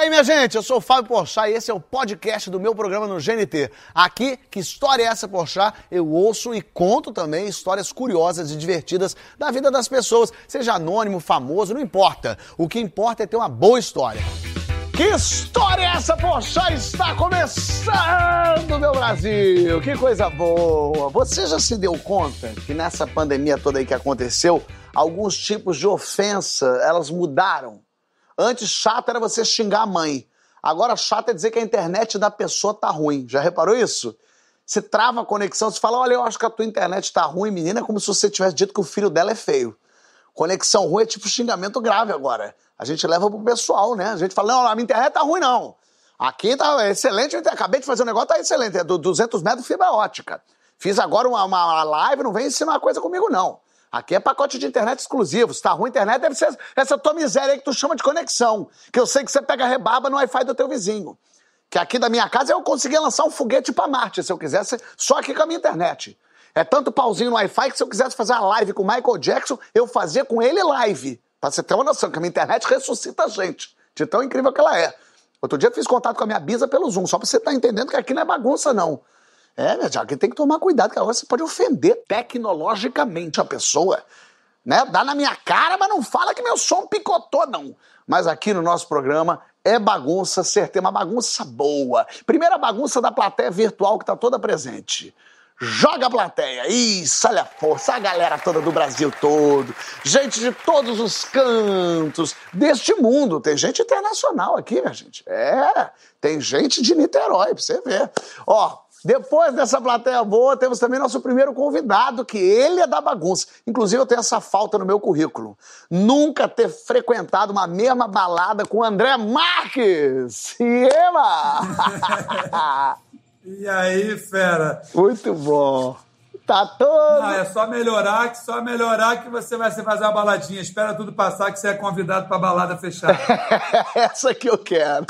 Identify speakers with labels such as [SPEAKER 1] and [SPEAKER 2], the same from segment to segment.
[SPEAKER 1] aí, minha gente? Eu sou o Fábio Porchat e esse é o podcast do meu programa no GNT. Aqui, que história é essa, Porchat? Eu ouço e conto também histórias curiosas e divertidas da vida das pessoas, seja anônimo, famoso, não importa. O que importa é ter uma boa história. Que história é essa, Porchat? Está começando, meu Brasil! Que coisa boa! Você já se deu conta que nessa pandemia toda aí que aconteceu, alguns tipos de ofensa, elas mudaram? Antes, chato era você xingar a mãe. Agora, chato é dizer que a internet da pessoa tá ruim. Já reparou isso? Você trava a conexão, você fala: Olha, eu acho que a tua internet tá ruim, menina, é como se você tivesse dito que o filho dela é feio. Conexão ruim é tipo xingamento grave agora. A gente leva pro pessoal, né? A gente fala: Não, a minha internet tá ruim, não. Aqui tá excelente, acabei de fazer um negócio, tá excelente. É do 200 metros fibra ótica. Fiz agora uma, uma live, não vem ensinar coisa comigo, não. Aqui é pacote de internet exclusivo. Se tá ruim a internet, deve ser essa tua miséria aí que tu chama de conexão. Que eu sei que você pega rebaba no Wi-Fi do teu vizinho. Que aqui da minha casa eu conseguia lançar um foguete para Marte, se eu quisesse, só aqui com a minha internet. É tanto pauzinho no Wi-Fi que se eu quisesse fazer uma live com o Michael Jackson, eu fazia com ele live. Pra você ter uma noção, que a minha internet ressuscita a gente. De tão incrível que ela é. Outro dia eu fiz contato com a minha bisa pelo Zoom, só pra você estar tá entendendo que aqui não é bagunça, não. É, minha tia, tem que tomar cuidado, que agora você pode ofender tecnologicamente a pessoa. Né? Dá na minha cara, mas não fala que meu som picotou, não. Mas aqui no nosso programa é bagunça, certeza, uma bagunça boa. Primeira bagunça da plateia virtual que está toda presente. Joga a plateia, isso, olha a força, a galera toda do Brasil todo, gente de todos os cantos deste mundo. Tem gente internacional aqui, minha gente. É, tem gente de Niterói, pra você ver. Ó, depois dessa plateia boa, temos também nosso primeiro convidado, que ele é da bagunça. Inclusive, eu tenho essa falta no meu currículo. Nunca ter frequentado uma mesma balada com o André Marques. E Ema!
[SPEAKER 2] e aí, fera?
[SPEAKER 1] Muito bom. Tá todo.
[SPEAKER 2] Não, é só melhorar, que só melhorar que você vai se fazer uma baladinha. Espera tudo passar que você é convidado pra balada fechada.
[SPEAKER 1] Essa que eu quero.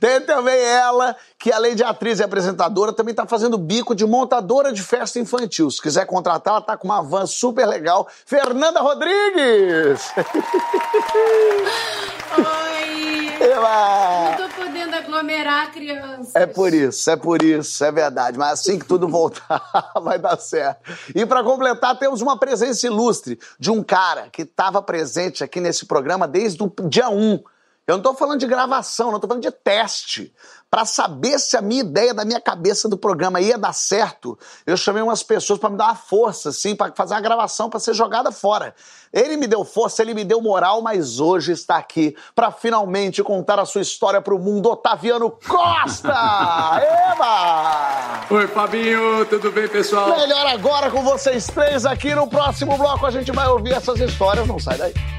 [SPEAKER 1] Tem também ela, que além de atriz e apresentadora, também tá fazendo bico de montadora de festa infantil. Se quiser contratar, ela tá com uma van super legal. Fernanda Rodrigues!
[SPEAKER 3] Oi!
[SPEAKER 1] Ela...
[SPEAKER 3] Aglomerar crianças.
[SPEAKER 1] É por isso, é por isso, é verdade. Mas assim que tudo voltar, vai dar certo. E para completar, temos uma presença ilustre de um cara que estava presente aqui nesse programa desde o dia 1. Eu não estou falando de gravação, não estou falando de teste para saber se a minha ideia da minha cabeça do programa ia dar certo, eu chamei umas pessoas para me dar uma força, assim, para fazer uma gravação para ser jogada fora. Ele me deu força, ele me deu moral, mas hoje está aqui para finalmente contar a sua história para o mundo, Otaviano Costa! Eba!
[SPEAKER 4] Oi, Fabinho, tudo bem, pessoal?
[SPEAKER 1] Melhor agora com vocês três aqui no próximo bloco a gente vai ouvir essas histórias, não sai daí.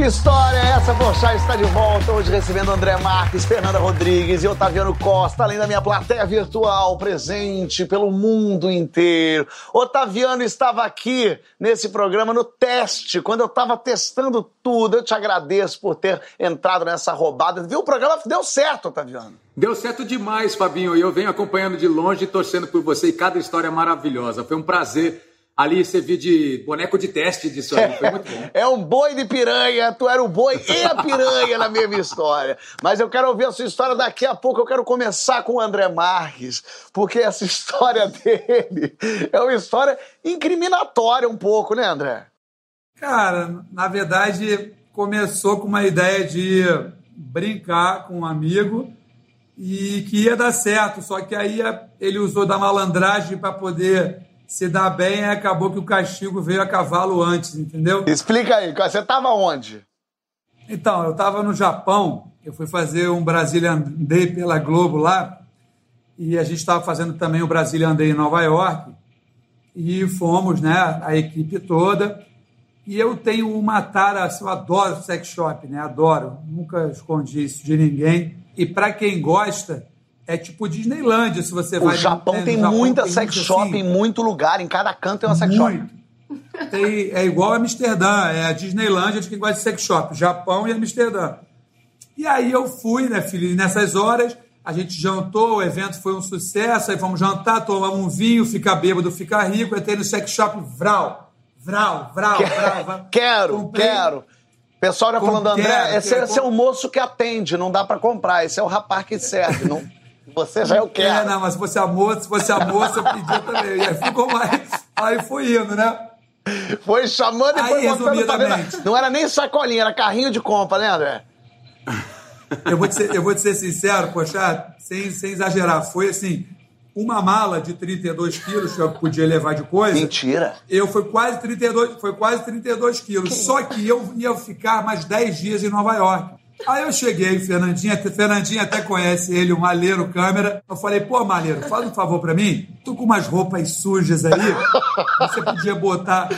[SPEAKER 1] Que história é essa? Poxa, está de volta hoje recebendo André Marques, Fernanda Rodrigues e Otaviano Costa, além da minha plateia virtual presente pelo mundo inteiro. Otaviano estava aqui nesse programa no teste, quando eu estava testando tudo. Eu te agradeço por ter entrado nessa roubada. Viu? O programa deu certo, Otaviano.
[SPEAKER 4] Deu certo demais, Fabinho, e eu venho acompanhando de longe e torcendo por você e cada história é maravilhosa. Foi um prazer ali servir de boneco de teste disso aí. Foi muito bom.
[SPEAKER 1] É um boi de piranha, tu era o boi e a piranha na mesma história. Mas eu quero ouvir a sua história daqui a pouco. Eu quero começar com o André Marques, porque essa história dele é uma história incriminatória um pouco, né, André?
[SPEAKER 2] Cara, na verdade, começou com uma ideia de brincar com um amigo e que ia dar certo, só que aí ele usou da malandragem para poder se dar bem, acabou que o castigo veio a cavalo antes, entendeu?
[SPEAKER 1] Explica aí, você estava onde?
[SPEAKER 2] Então, eu estava no Japão, eu fui fazer um Brazilian Day pela Globo lá, e a gente estava fazendo também o Brazilian Day em Nova York, e fomos, né, a equipe toda, e eu tenho uma tara, assim, eu adoro sex shop, né, adoro, nunca escondi isso de ninguém, e para quem gosta, é tipo Disneylandia, se você
[SPEAKER 1] o
[SPEAKER 2] vai...
[SPEAKER 1] Japão tem Japão muita tem sex shop assim, em muito lugar, em cada canto tem uma sex muito. shop.
[SPEAKER 2] Tem, é igual a Amsterdã, é a Disneylândia de quem gosta de sex shop, Japão e Amsterdã. E aí eu fui, né, filho, nessas horas, a gente jantou, o evento foi um sucesso, aí fomos jantar, tomamos um vinho, ficar bêbado, ficar rico, entrei no sex shop, vral, vral, vral, vral.
[SPEAKER 1] Quero,
[SPEAKER 2] Comprei-
[SPEAKER 1] quero. O pessoal já falando, André,
[SPEAKER 2] quero,
[SPEAKER 1] esse,
[SPEAKER 2] quero.
[SPEAKER 1] esse é o moço que atende, não dá pra comprar. Esse é o rapaz que serve. Não... Você já eu
[SPEAKER 2] É,
[SPEAKER 1] quero.
[SPEAKER 2] não, mas se fosse a moça, se fosse a moça, eu pedia também. E aí ficou mais. Aí foi indo, né?
[SPEAKER 1] Foi chamando e
[SPEAKER 2] Aí,
[SPEAKER 1] foi botando pra dentro.
[SPEAKER 2] resumidamente.
[SPEAKER 1] Não era nem sacolinha, era carrinho de compra, né, André?
[SPEAKER 2] Eu vou te ser, eu vou te ser sincero, poxa, sem, sem exagerar. Foi assim, uma mala de 32 quilos que eu podia levar de coisa.
[SPEAKER 1] Mentira.
[SPEAKER 2] Eu foi quase 32, foi quase 32 quilos. Só que eu ia ficar mais 10 dias em Nova York. Aí eu cheguei, Fernandinha, Fernandinha até conhece ele, o Maleiro Câmera. Eu falei, pô, Maleiro, faz um favor pra mim. Tô com umas roupas sujas aí. Você podia botar.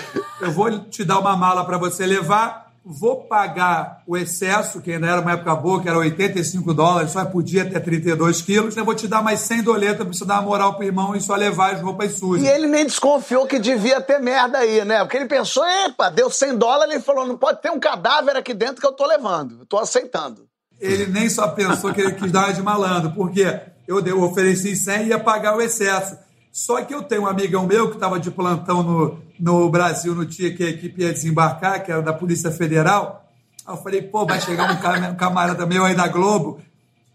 [SPEAKER 2] Eu vou te dar uma mala pra você levar. Vou pagar o excesso, que ainda era uma época boa, que era 85 dólares, só podia ter 32 quilos. Eu vou te dar mais 100 doletas pra você dar uma moral pro irmão e só levar as roupas sujas.
[SPEAKER 1] E ele nem desconfiou que devia ter merda aí, né? Porque ele pensou, epa, deu 100 dólares, ele falou, não pode ter um cadáver aqui dentro que eu tô levando. Eu tô aceitando.
[SPEAKER 2] ele nem só pensou que ele quis dar uma de malandro, porque eu ofereci 100 e ia pagar o excesso. Só que eu tenho um amigão meu que estava de plantão no, no Brasil no dia que a equipe ia desembarcar, que era da Polícia Federal. Aí eu falei, pô, vai chegar um, ca- camarada meu aí da Globo,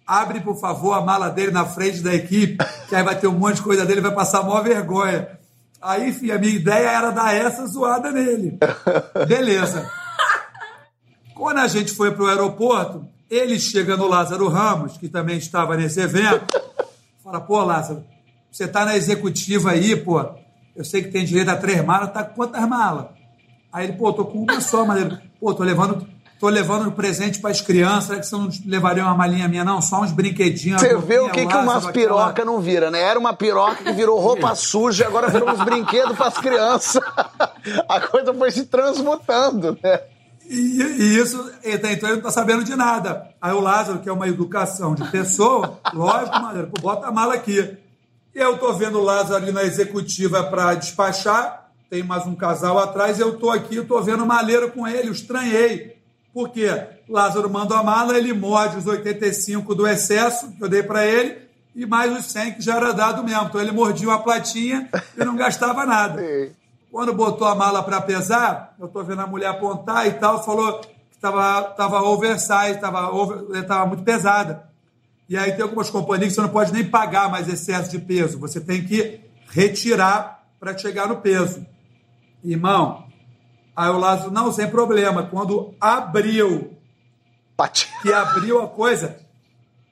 [SPEAKER 2] abre, por favor, a mala dele na frente da equipe, que aí vai ter um monte de coisa dele, vai passar maior vergonha. Aí, enfim, a minha ideia era dar essa zoada nele. Beleza. Quando a gente foi para o aeroporto, ele chega no Lázaro Ramos, que também estava nesse evento, fala, pô, Lázaro, você tá na executiva aí, pô, eu sei que tem direito a três malas, tá com quantas malas? Aí ele, pô, tô com uma só, maneiro. Pô, tô levando, tô levando um presente para as crianças, será que você não levaria uma malinha minha, não? Só uns brinquedinhos.
[SPEAKER 1] Você vê o que, que
[SPEAKER 2] Lázaro,
[SPEAKER 1] umas
[SPEAKER 2] aquela-
[SPEAKER 1] piroca não vira, né? Era uma piroca que virou roupa suja agora virou uns brinquedos pras crianças. A coisa foi se transmutando, né?
[SPEAKER 2] E, e isso, até então ele não tá sabendo de nada. Aí o Lázaro, que é uma educação de pessoa, lógico, maneiro, pô, bota a mala aqui. E eu tô vendo o Lázaro ali na executiva para despachar, tem mais um casal atrás, eu tô aqui, tô vendo o maleiro com ele, eu estranhei. Por quê? Lázaro manda a mala, ele morde os 85 do excesso que eu dei para ele, e mais os 100 que já era dado mesmo. Então ele mordia uma platinha e não gastava nada. Quando botou a mala para pesar, eu tô vendo a mulher apontar e tal, falou que estava tava oversize, estava over, tava muito pesada. E aí tem algumas companhias que você não pode nem pagar mais excesso de peso, você tem que retirar para chegar no peso. Irmão, aí o Lázaro, não, sem problema. Quando abriu,
[SPEAKER 1] Pati-
[SPEAKER 2] que abriu a coisa,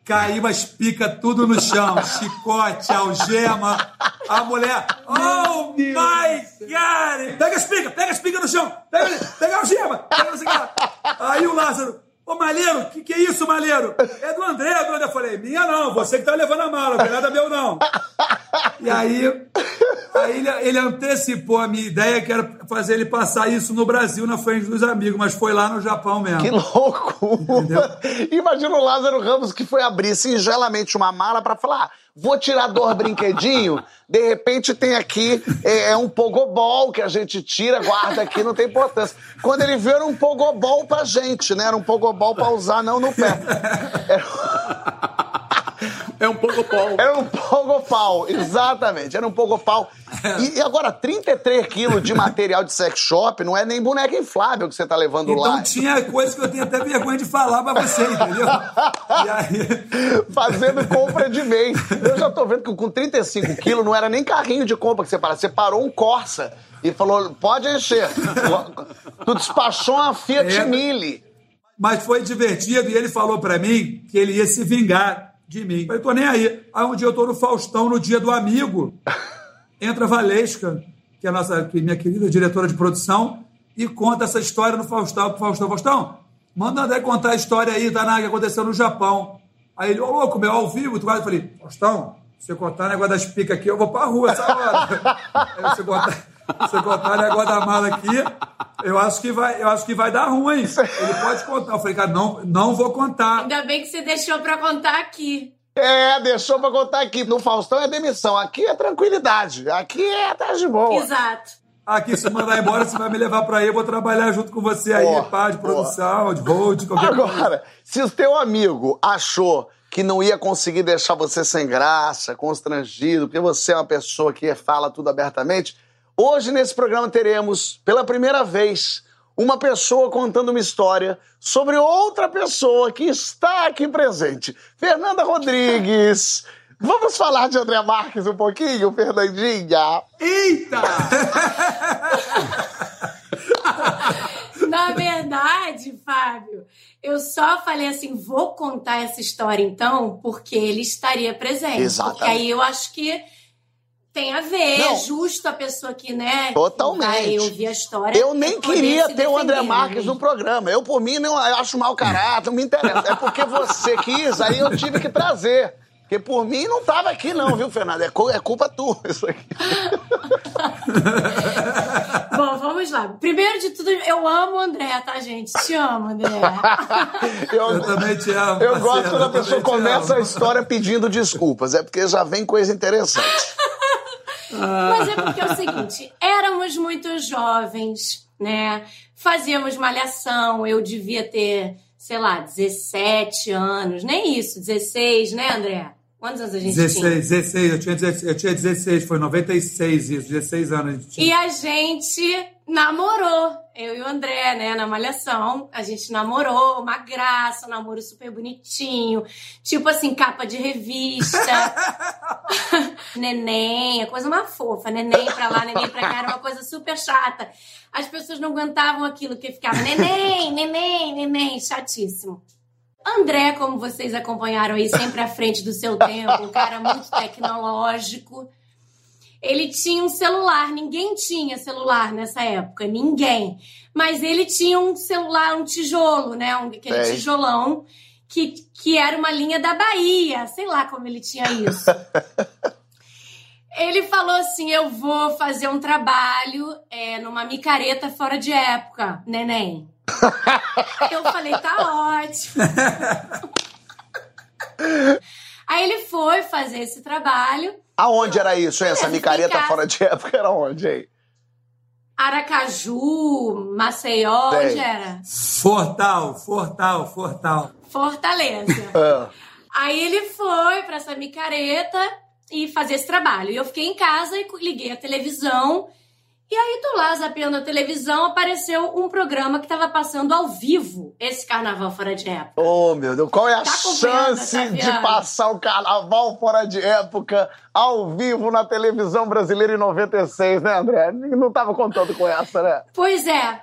[SPEAKER 2] caiu as picas tudo no chão, chicote, algema. A mulher, oh my God! Pega as picas, pega as picas no chão, pega, pega a algema, pega. Aí o Lázaro, Malheiro, o que, que é isso, Malheiro? É do André, é do André. Eu falei, minha não, você que tá levando a mala, não tem nada meu não. E aí, aí ele, ele antecipou a minha ideia, que era fazer ele passar isso no Brasil, na frente dos amigos, mas foi lá no Japão mesmo.
[SPEAKER 1] Que louco!
[SPEAKER 2] Entendeu?
[SPEAKER 1] Imagina o Lázaro Ramos que foi abrir singelamente uma mala pra falar: "Ah, vou tirar dor brinquedinho. De repente tem aqui é, é um pogobol que a gente tira, guarda aqui, não tem importância. Quando ele viu, era um pogobol pra gente, né? Era um pogobol pra usar, não no pé.
[SPEAKER 4] É um pouco pau.
[SPEAKER 1] Era um pogopau, exatamente, era um pogopau. E, e agora, 33 quilos de material de sex shop não é nem boneca inflável que você tá levando
[SPEAKER 2] Então
[SPEAKER 1] lá.
[SPEAKER 2] tinha coisa que eu tenho até vergonha de falar pra você, entendeu? E aí,
[SPEAKER 1] fazendo compra de mês. Eu já tô vendo que com 35 quilos não era nem carrinho de compra que você parou. Você parou um Corsa e falou, pode encher. Tu despachou uma Fiat
[SPEAKER 2] É.
[SPEAKER 1] Mille.
[SPEAKER 2] mas foi divertido e ele falou pra mim que ele ia se vingar de mim. Eu tô nem aí. Aí um dia eu tô no Faustão, no dia do amigo, entra a Valesca, que é a nossa, que é minha querida diretora de produção, e conta essa história no Faustão. pro Faustão, Faustão, manda o André contar a história aí, tá, na- que aconteceu no Japão. Aí ele, ô louco, meu, ao vivo, tu vai? Eu falei, Faustão, se eu contar o negócio das picas aqui, eu vou pra rua essa hora. aí você contar, eu contar o negócio da mala aqui, eu acho que vai, eu acho que vai dar ruim. Ele pode contar. Eu falei, cara, não, não vou contar.
[SPEAKER 3] Ainda bem que você deixou pra contar aqui.
[SPEAKER 1] É, deixou pra contar aqui. No Faustão é demissão. Aqui é tranquilidade. Aqui é tá de boa.
[SPEAKER 3] Exato.
[SPEAKER 2] Aqui, se mandar embora, você vai me levar pra aí, eu vou trabalhar junto com você aí,
[SPEAKER 1] Boa,
[SPEAKER 2] pá, de produção, de hold, qualquer coisa.
[SPEAKER 1] Agora, se o teu amigo achou que não ia conseguir deixar você sem graça, constrangido, porque você é uma pessoa que fala tudo abertamente. Hoje, nesse programa, teremos, pela primeira vez, uma pessoa contando uma história sobre outra pessoa que está aqui presente. Fernanda Rodrigues. Vamos falar de André Marques um pouquinho, Fernandinha?
[SPEAKER 2] Eita!
[SPEAKER 3] Na verdade, Fábio, eu só falei assim, vou contar essa história então, porque ele estaria presente.
[SPEAKER 1] Exatamente.
[SPEAKER 3] Porque aí eu acho que tem a ver,
[SPEAKER 1] Não.
[SPEAKER 3] é justo a pessoa que, né,
[SPEAKER 1] Totalmente.
[SPEAKER 3] vai ouvir a história.
[SPEAKER 1] Eu nem queria ter o André Marques
[SPEAKER 3] né?
[SPEAKER 1] no programa. Eu, por mim, não eu acho mau caráter, não me interessa. É porque você quis, aí eu tive que trazer. Porque por mim não tava aqui, não, viu, Fernando? É, é culpa tua isso aqui.
[SPEAKER 3] Bom, vamos lá. Primeiro de tudo, eu amo o André, tá, gente? Te amo, André.
[SPEAKER 2] Eu também te amo.
[SPEAKER 1] Eu
[SPEAKER 2] parceiro,
[SPEAKER 1] gosto quando a
[SPEAKER 2] eu
[SPEAKER 1] pessoa começa a
[SPEAKER 2] amo.
[SPEAKER 1] história pedindo desculpas. É porque já vem coisa interessante.
[SPEAKER 3] Mas é porque é o seguinte, éramos muito jovens, né? Fazíamos malhação, eu devia ter, sei lá, 17 anos, nem isso, 16, né, André? Quantos anos a gente
[SPEAKER 2] 16,
[SPEAKER 3] tinha?
[SPEAKER 2] 16, eu tinha 16, eu tinha 16, foi 96 isso, 16 anos a gente tinha.
[SPEAKER 3] E a gente namorou, eu e o André, né, na Malhação. A gente namorou, uma graça, um namoro super bonitinho. Tipo assim, capa de revista. neném, a coisa uma fofa. Neném pra lá, neném pra cá, era uma coisa super chata. As pessoas não aguentavam aquilo, que ficava neném, neném, neném, chatíssimo. André, como vocês acompanharam aí, sempre à frente do seu tempo, um cara muito tecnológico. Ele tinha um celular, ninguém tinha celular nessa época, ninguém. Mas ele tinha um celular, um tijolo, né? Um, aquele tijolão, que, que era uma linha da Bahia, sei lá como ele tinha isso. Ele falou assim: Eu vou fazer um trabalho é, numa micareta fora de época, neném. Eu falei: Tá ótimo. Aí ele foi fazer esse trabalho.
[SPEAKER 1] Aonde era isso, hein? Essa micareta
[SPEAKER 3] ficar.
[SPEAKER 1] fora de época era onde, hein?
[SPEAKER 3] Aracaju, Maceió, onde era?
[SPEAKER 2] Fortal, Fortal, Fortal.
[SPEAKER 3] Fortaleza.
[SPEAKER 1] Ah.
[SPEAKER 3] Aí ele foi pra essa micareta e fazer esse trabalho. E eu fiquei em casa e liguei a televisão. E aí, tô lá zapeando a televisão, apareceu um programa que tava passando ao vivo esse carnaval fora de época.
[SPEAKER 1] Oh, meu Deus, qual é a
[SPEAKER 3] Tá acompanhando,
[SPEAKER 1] chance
[SPEAKER 3] tá
[SPEAKER 1] de passar o carnaval fora de época ao vivo na televisão brasileira em 96, né, André? Não tava contando com essa, né?
[SPEAKER 3] Pois é,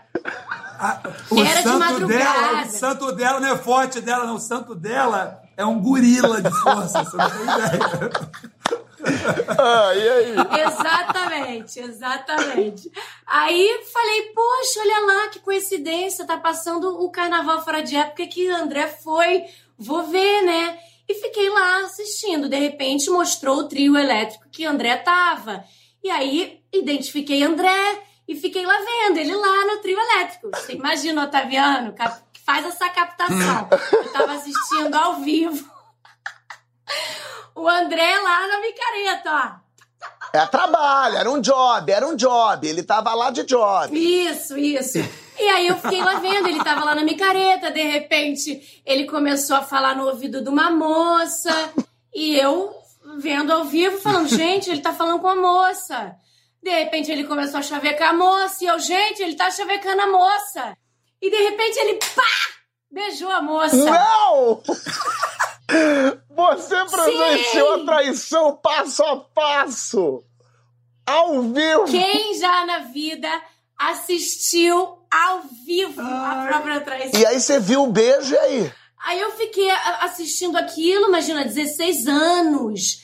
[SPEAKER 2] O
[SPEAKER 3] Era de
[SPEAKER 2] santo
[SPEAKER 3] madrugada.
[SPEAKER 2] dela, o santo dela não é forte dela, não. O santo dela é um gorila de força, você não tem ideia.
[SPEAKER 1] Ah, e aí?
[SPEAKER 3] exatamente, exatamente. Aí falei, poxa, olha lá que coincidência, tá passando o carnaval fora de época que André foi, vou ver, né? E fiquei lá assistindo. De repente mostrou o trio elétrico que André tava. E aí identifiquei André e fiquei lá vendo ele lá no trio elétrico. Você imagina Otaviano faz essa captação. Eu tava assistindo ao vivo. O André lá na micareta, ó.
[SPEAKER 1] É trabalho, era um job, era um job. Ele tava lá de job.
[SPEAKER 3] Isso, isso. E aí eu fiquei lá vendo, ele tava lá na micareta, de repente ele começou a falar no ouvido de uma moça, e eu vendo ao vivo, falando, gente, ele tá falando com a moça. De repente ele começou a chavecar a moça, e eu, gente, ele tá chavecando a moça. E de repente ele, pá, beijou a moça.
[SPEAKER 1] Não! Você presenciou a traição passo a passo. Ao vivo.
[SPEAKER 3] Quem já na vida assistiu ao vivo a própria traição?
[SPEAKER 1] E aí você viu o beijo e aí?
[SPEAKER 3] Aí eu fiquei assistindo aquilo, imagina, 16 anos.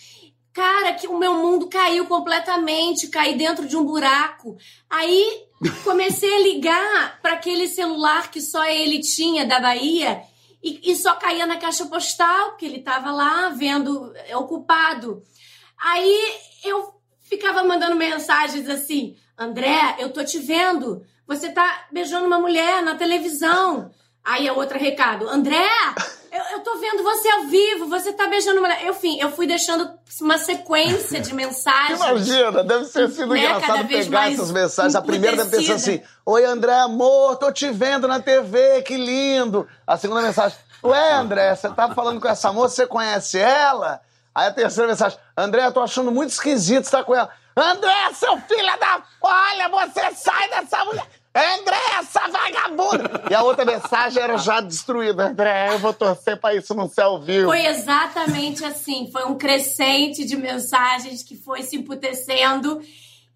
[SPEAKER 3] Cara, que o meu mundo caiu completamente, caí dentro de um buraco. Aí comecei a ligar para aquele celular que só ele tinha da Bahia e, e só caía na caixa postal, porque ele estava lá vendo, é, ocupado. Aí eu ficava mandando mensagens assim: André, eu tô te vendo. Você tá beijando uma mulher na televisão. Aí a outra recado: André, eu, eu tô vendo você ao vivo. Você tá beijando uma mulher. Enfim, eu fui deixando uma sequência de mensagens.
[SPEAKER 1] Imagina, deve ter sido
[SPEAKER 3] Né,
[SPEAKER 1] engraçado pegar essas mensagens. A primeira deve ter sido assim. Oi, André, amor, tô te vendo na TV, que lindo. A segunda mensagem: Ué, André, você tá falando com essa moça, você conhece ela? Aí a terceira mensagem, André, eu tô achando muito esquisito você tá com ela. André, seu filho da... Olha, você sai dessa mulher... André, essa vagabunda! E a outra mensagem era já destruída. André, eu vou torcer pra isso ser ao vivo.
[SPEAKER 3] Foi exatamente assim. Foi um crescente de mensagens que foi se emputecendo.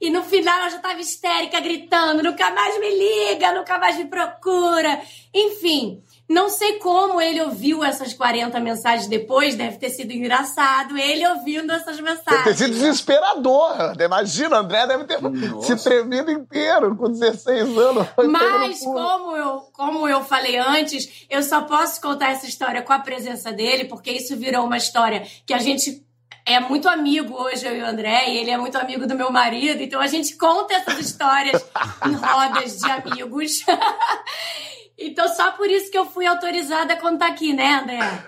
[SPEAKER 3] E no final eu já tava histérica, gritando: nunca mais me liga, nunca mais me procura. Enfim, não sei como ele ouviu essas 40 mensagens depois, deve ter sido engraçado ele ouvindo essas mensagens.
[SPEAKER 1] Deve ter sido desesperador. Imagina, André deve ter Nossa. se tremido inteiro com 16 anos.
[SPEAKER 3] Mas, como eu, como eu falei antes, eu só posso contar essa história com a presença dele, porque isso virou uma história que a gente é muito amigo hoje, eu e o André, e ele é muito amigo do meu marido, então a gente conta essas histórias em rodas de amigos. Então, só por isso que eu fui autorizada a contar aqui, né, André?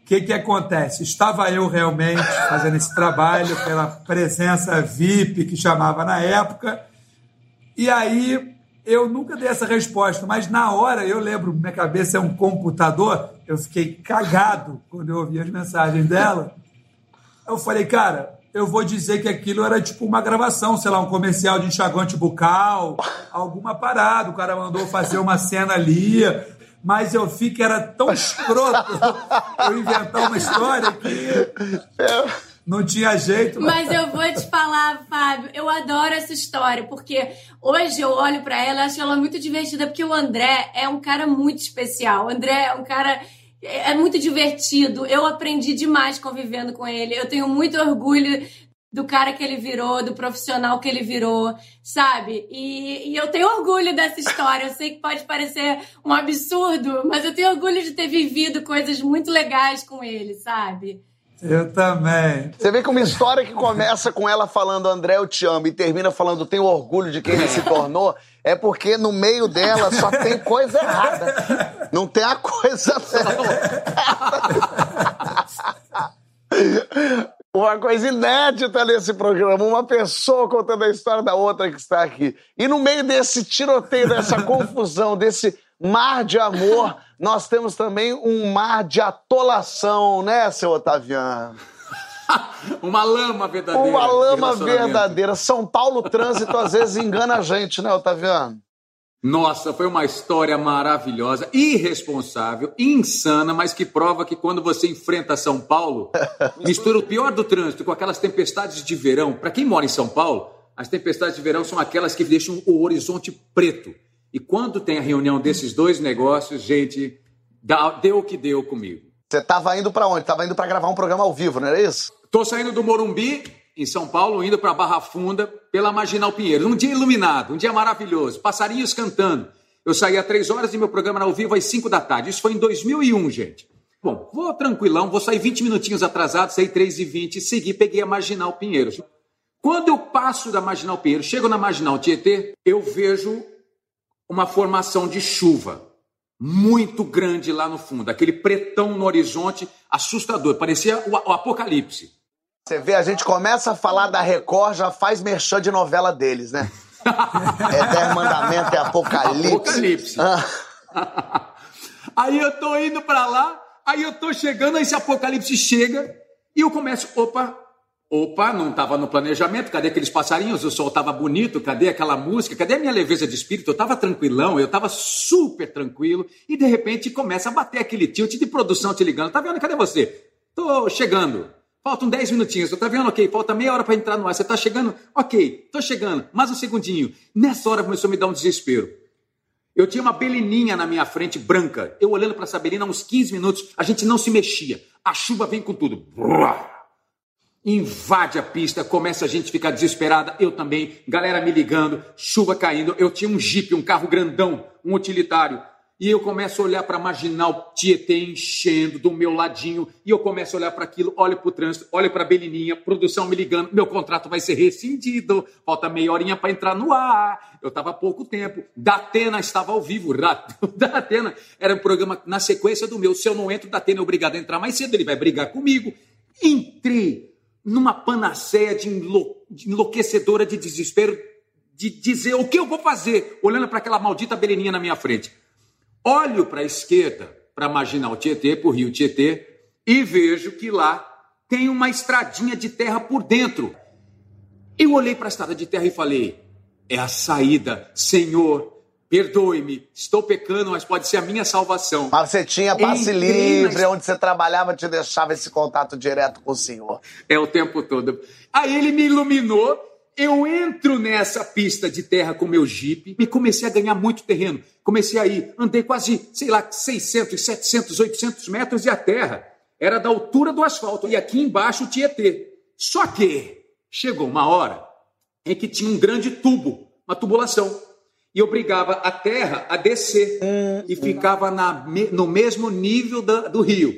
[SPEAKER 2] O que, que acontece? Estava eu realmente fazendo esse trabalho pela presença VIP que chamava na época, e aí eu nunca dei essa resposta, mas na hora eu lembro, minha cabeça é um computador, eu fiquei cagado quando eu ouvi as mensagens dela. Eu falei, cara, eu vou dizer que aquilo era tipo uma gravação, sei lá, um comercial de enxaguante bucal, alguma parada. O cara mandou fazer uma cena ali, mas eu vi que era tão escroto eu inventar uma história que não tinha jeito.
[SPEAKER 3] Mas eu vou te falar, Fábio, eu adoro essa história, porque hoje eu olho para ela e acho ela muito divertida, porque o André é um cara muito especial. O André é um cara é, é muito divertido. Eu aprendi demais convivendo com ele. Eu tenho muito orgulho do cara que ele virou, do profissional que ele virou, sabe? E, e, eu tenho orgulho dessa história. Eu sei que pode parecer um absurdo, mas eu tenho orgulho de ter vivido coisas muito legais com ele, sabe?
[SPEAKER 2] Eu também.
[SPEAKER 1] Você vê que uma história que começa com ela falando André, eu te amo, e termina falando tenho orgulho de quem ele se tornou, é porque no meio dela só tem coisa errada. Não tem a coisa certa. Uma coisa inédita nesse programa, uma pessoa contando a história da outra que está aqui. E no meio desse tiroteio, dessa confusão, desse mar de amor, nós temos também um mar de atolação, né, seu Otaviano?
[SPEAKER 4] Uma lama verdadeira.
[SPEAKER 1] Uma lama verdadeira. São Paulo Trânsito às vezes engana a gente, né, Otaviano?
[SPEAKER 4] Nossa, foi uma história maravilhosa, irresponsável, insana, mas que prova que quando você enfrenta São Paulo, mistura o pior do trânsito com aquelas tempestades de verão. Para quem mora em São Paulo, as tempestades de verão são aquelas que deixam o horizonte preto. E quando tem a reunião desses dois negócios, gente, deu o que deu comigo.
[SPEAKER 1] Você estava indo para onde? Estava indo para gravar um programa ao vivo, não era isso?
[SPEAKER 4] Tô saindo do Morumbi, em São Paulo, indo para Barra Funda, pela Marginal Pinheiro. Um dia iluminado, um dia maravilhoso, passarinhos cantando. Eu saí às três horas e meu programa era ao vivo às cinco da tarde. Isso foi em 2001, gente. Bom, vou tranquilão, vou sair 20 minutinhos atrasado, saí 3 e 20 segui, peguei a Marginal Pinheiros. Quando eu passo da Marginal Pinheiro, chego na Marginal Tietê, eu vejo uma formação de chuva muito grande lá no fundo, aquele pretão no horizonte assustador, parecia o, o apocalipse.
[SPEAKER 1] Você vê, a gente começa a falar da Record, já faz merchan de novela deles, né? é Dez Mandamento, é Apocalipse.
[SPEAKER 4] Apocalipse. Ah. aí eu tô indo para lá, aí eu tô chegando, aí esse Apocalipse chega, e eu começo, opa, Opa, não estava no planejamento, cadê aqueles passarinhos? O sol estava bonito, cadê aquela música? Cadê a minha leveza de espírito? Eu estava tranquilão, eu estava super tranquilo, e de repente começa a bater aquele tilt de produção te ligando. Tá vendo? Cadê você? Tô chegando. Faltam 10 minutinhos. Tá vendo? Ok, falta meia hora para entrar no ar. Você tá chegando? Ok, tô chegando. Mais um segundinho. Nessa hora começou a me dar um desespero. Eu tinha uma belininha na minha frente, branca. Eu olhando para essa belina, uns 15 minutos, a gente não se mexia. A chuva vem com tudo. Brrr invade a pista, começa a gente ficar desesperada, eu também, galera me ligando, chuva caindo, eu tinha um Jeep, um carro grandão, um utilitário, e eu começo a olhar para a marginal Tietê enchendo do meu ladinho, e eu começo a olhar para aquilo, olho para o trânsito, olho para a Belininha, produção me ligando, meu contrato vai ser rescindido, falta meia horinha para entrar no ar, eu estava há pouco tempo, Datena estava ao vivo, Datena. Era um programa na sequência do meu, se eu não entro, Datena é obrigado a entrar mais cedo, ele vai brigar comigo, entrei, numa panaceia de, enlou de enlouquecedora de desespero, de dizer o que eu vou fazer, olhando para aquela maldita beleninha na minha frente. Olho para a esquerda, para Marginal Tietê, para o Rio Tietê, e vejo que lá tem uma estradinha de terra por dentro. Eu olhei para a estrada de terra e falei: é a saída, Senhor, perdoe-me, estou pecando, mas pode ser a minha salvação.
[SPEAKER 1] Mas você tinha passe
[SPEAKER 4] Entrei
[SPEAKER 1] livre,
[SPEAKER 4] na-
[SPEAKER 1] onde você trabalhava, te deixava esse contato direto com o senhor.
[SPEAKER 4] É o tempo todo. Aí ele me iluminou, eu entro nessa pista de terra com meu Jeep e comecei a ganhar muito terreno. Comecei a ir, andei quase, sei lá, 600, 700, 800 metros e a terra era da altura do asfalto. E aqui embaixo o Tietê. Só que chegou uma hora em que tinha um grande tubo, uma tubulação. E obrigava a terra a descer. e ficava na no mesmo nível da- do rio.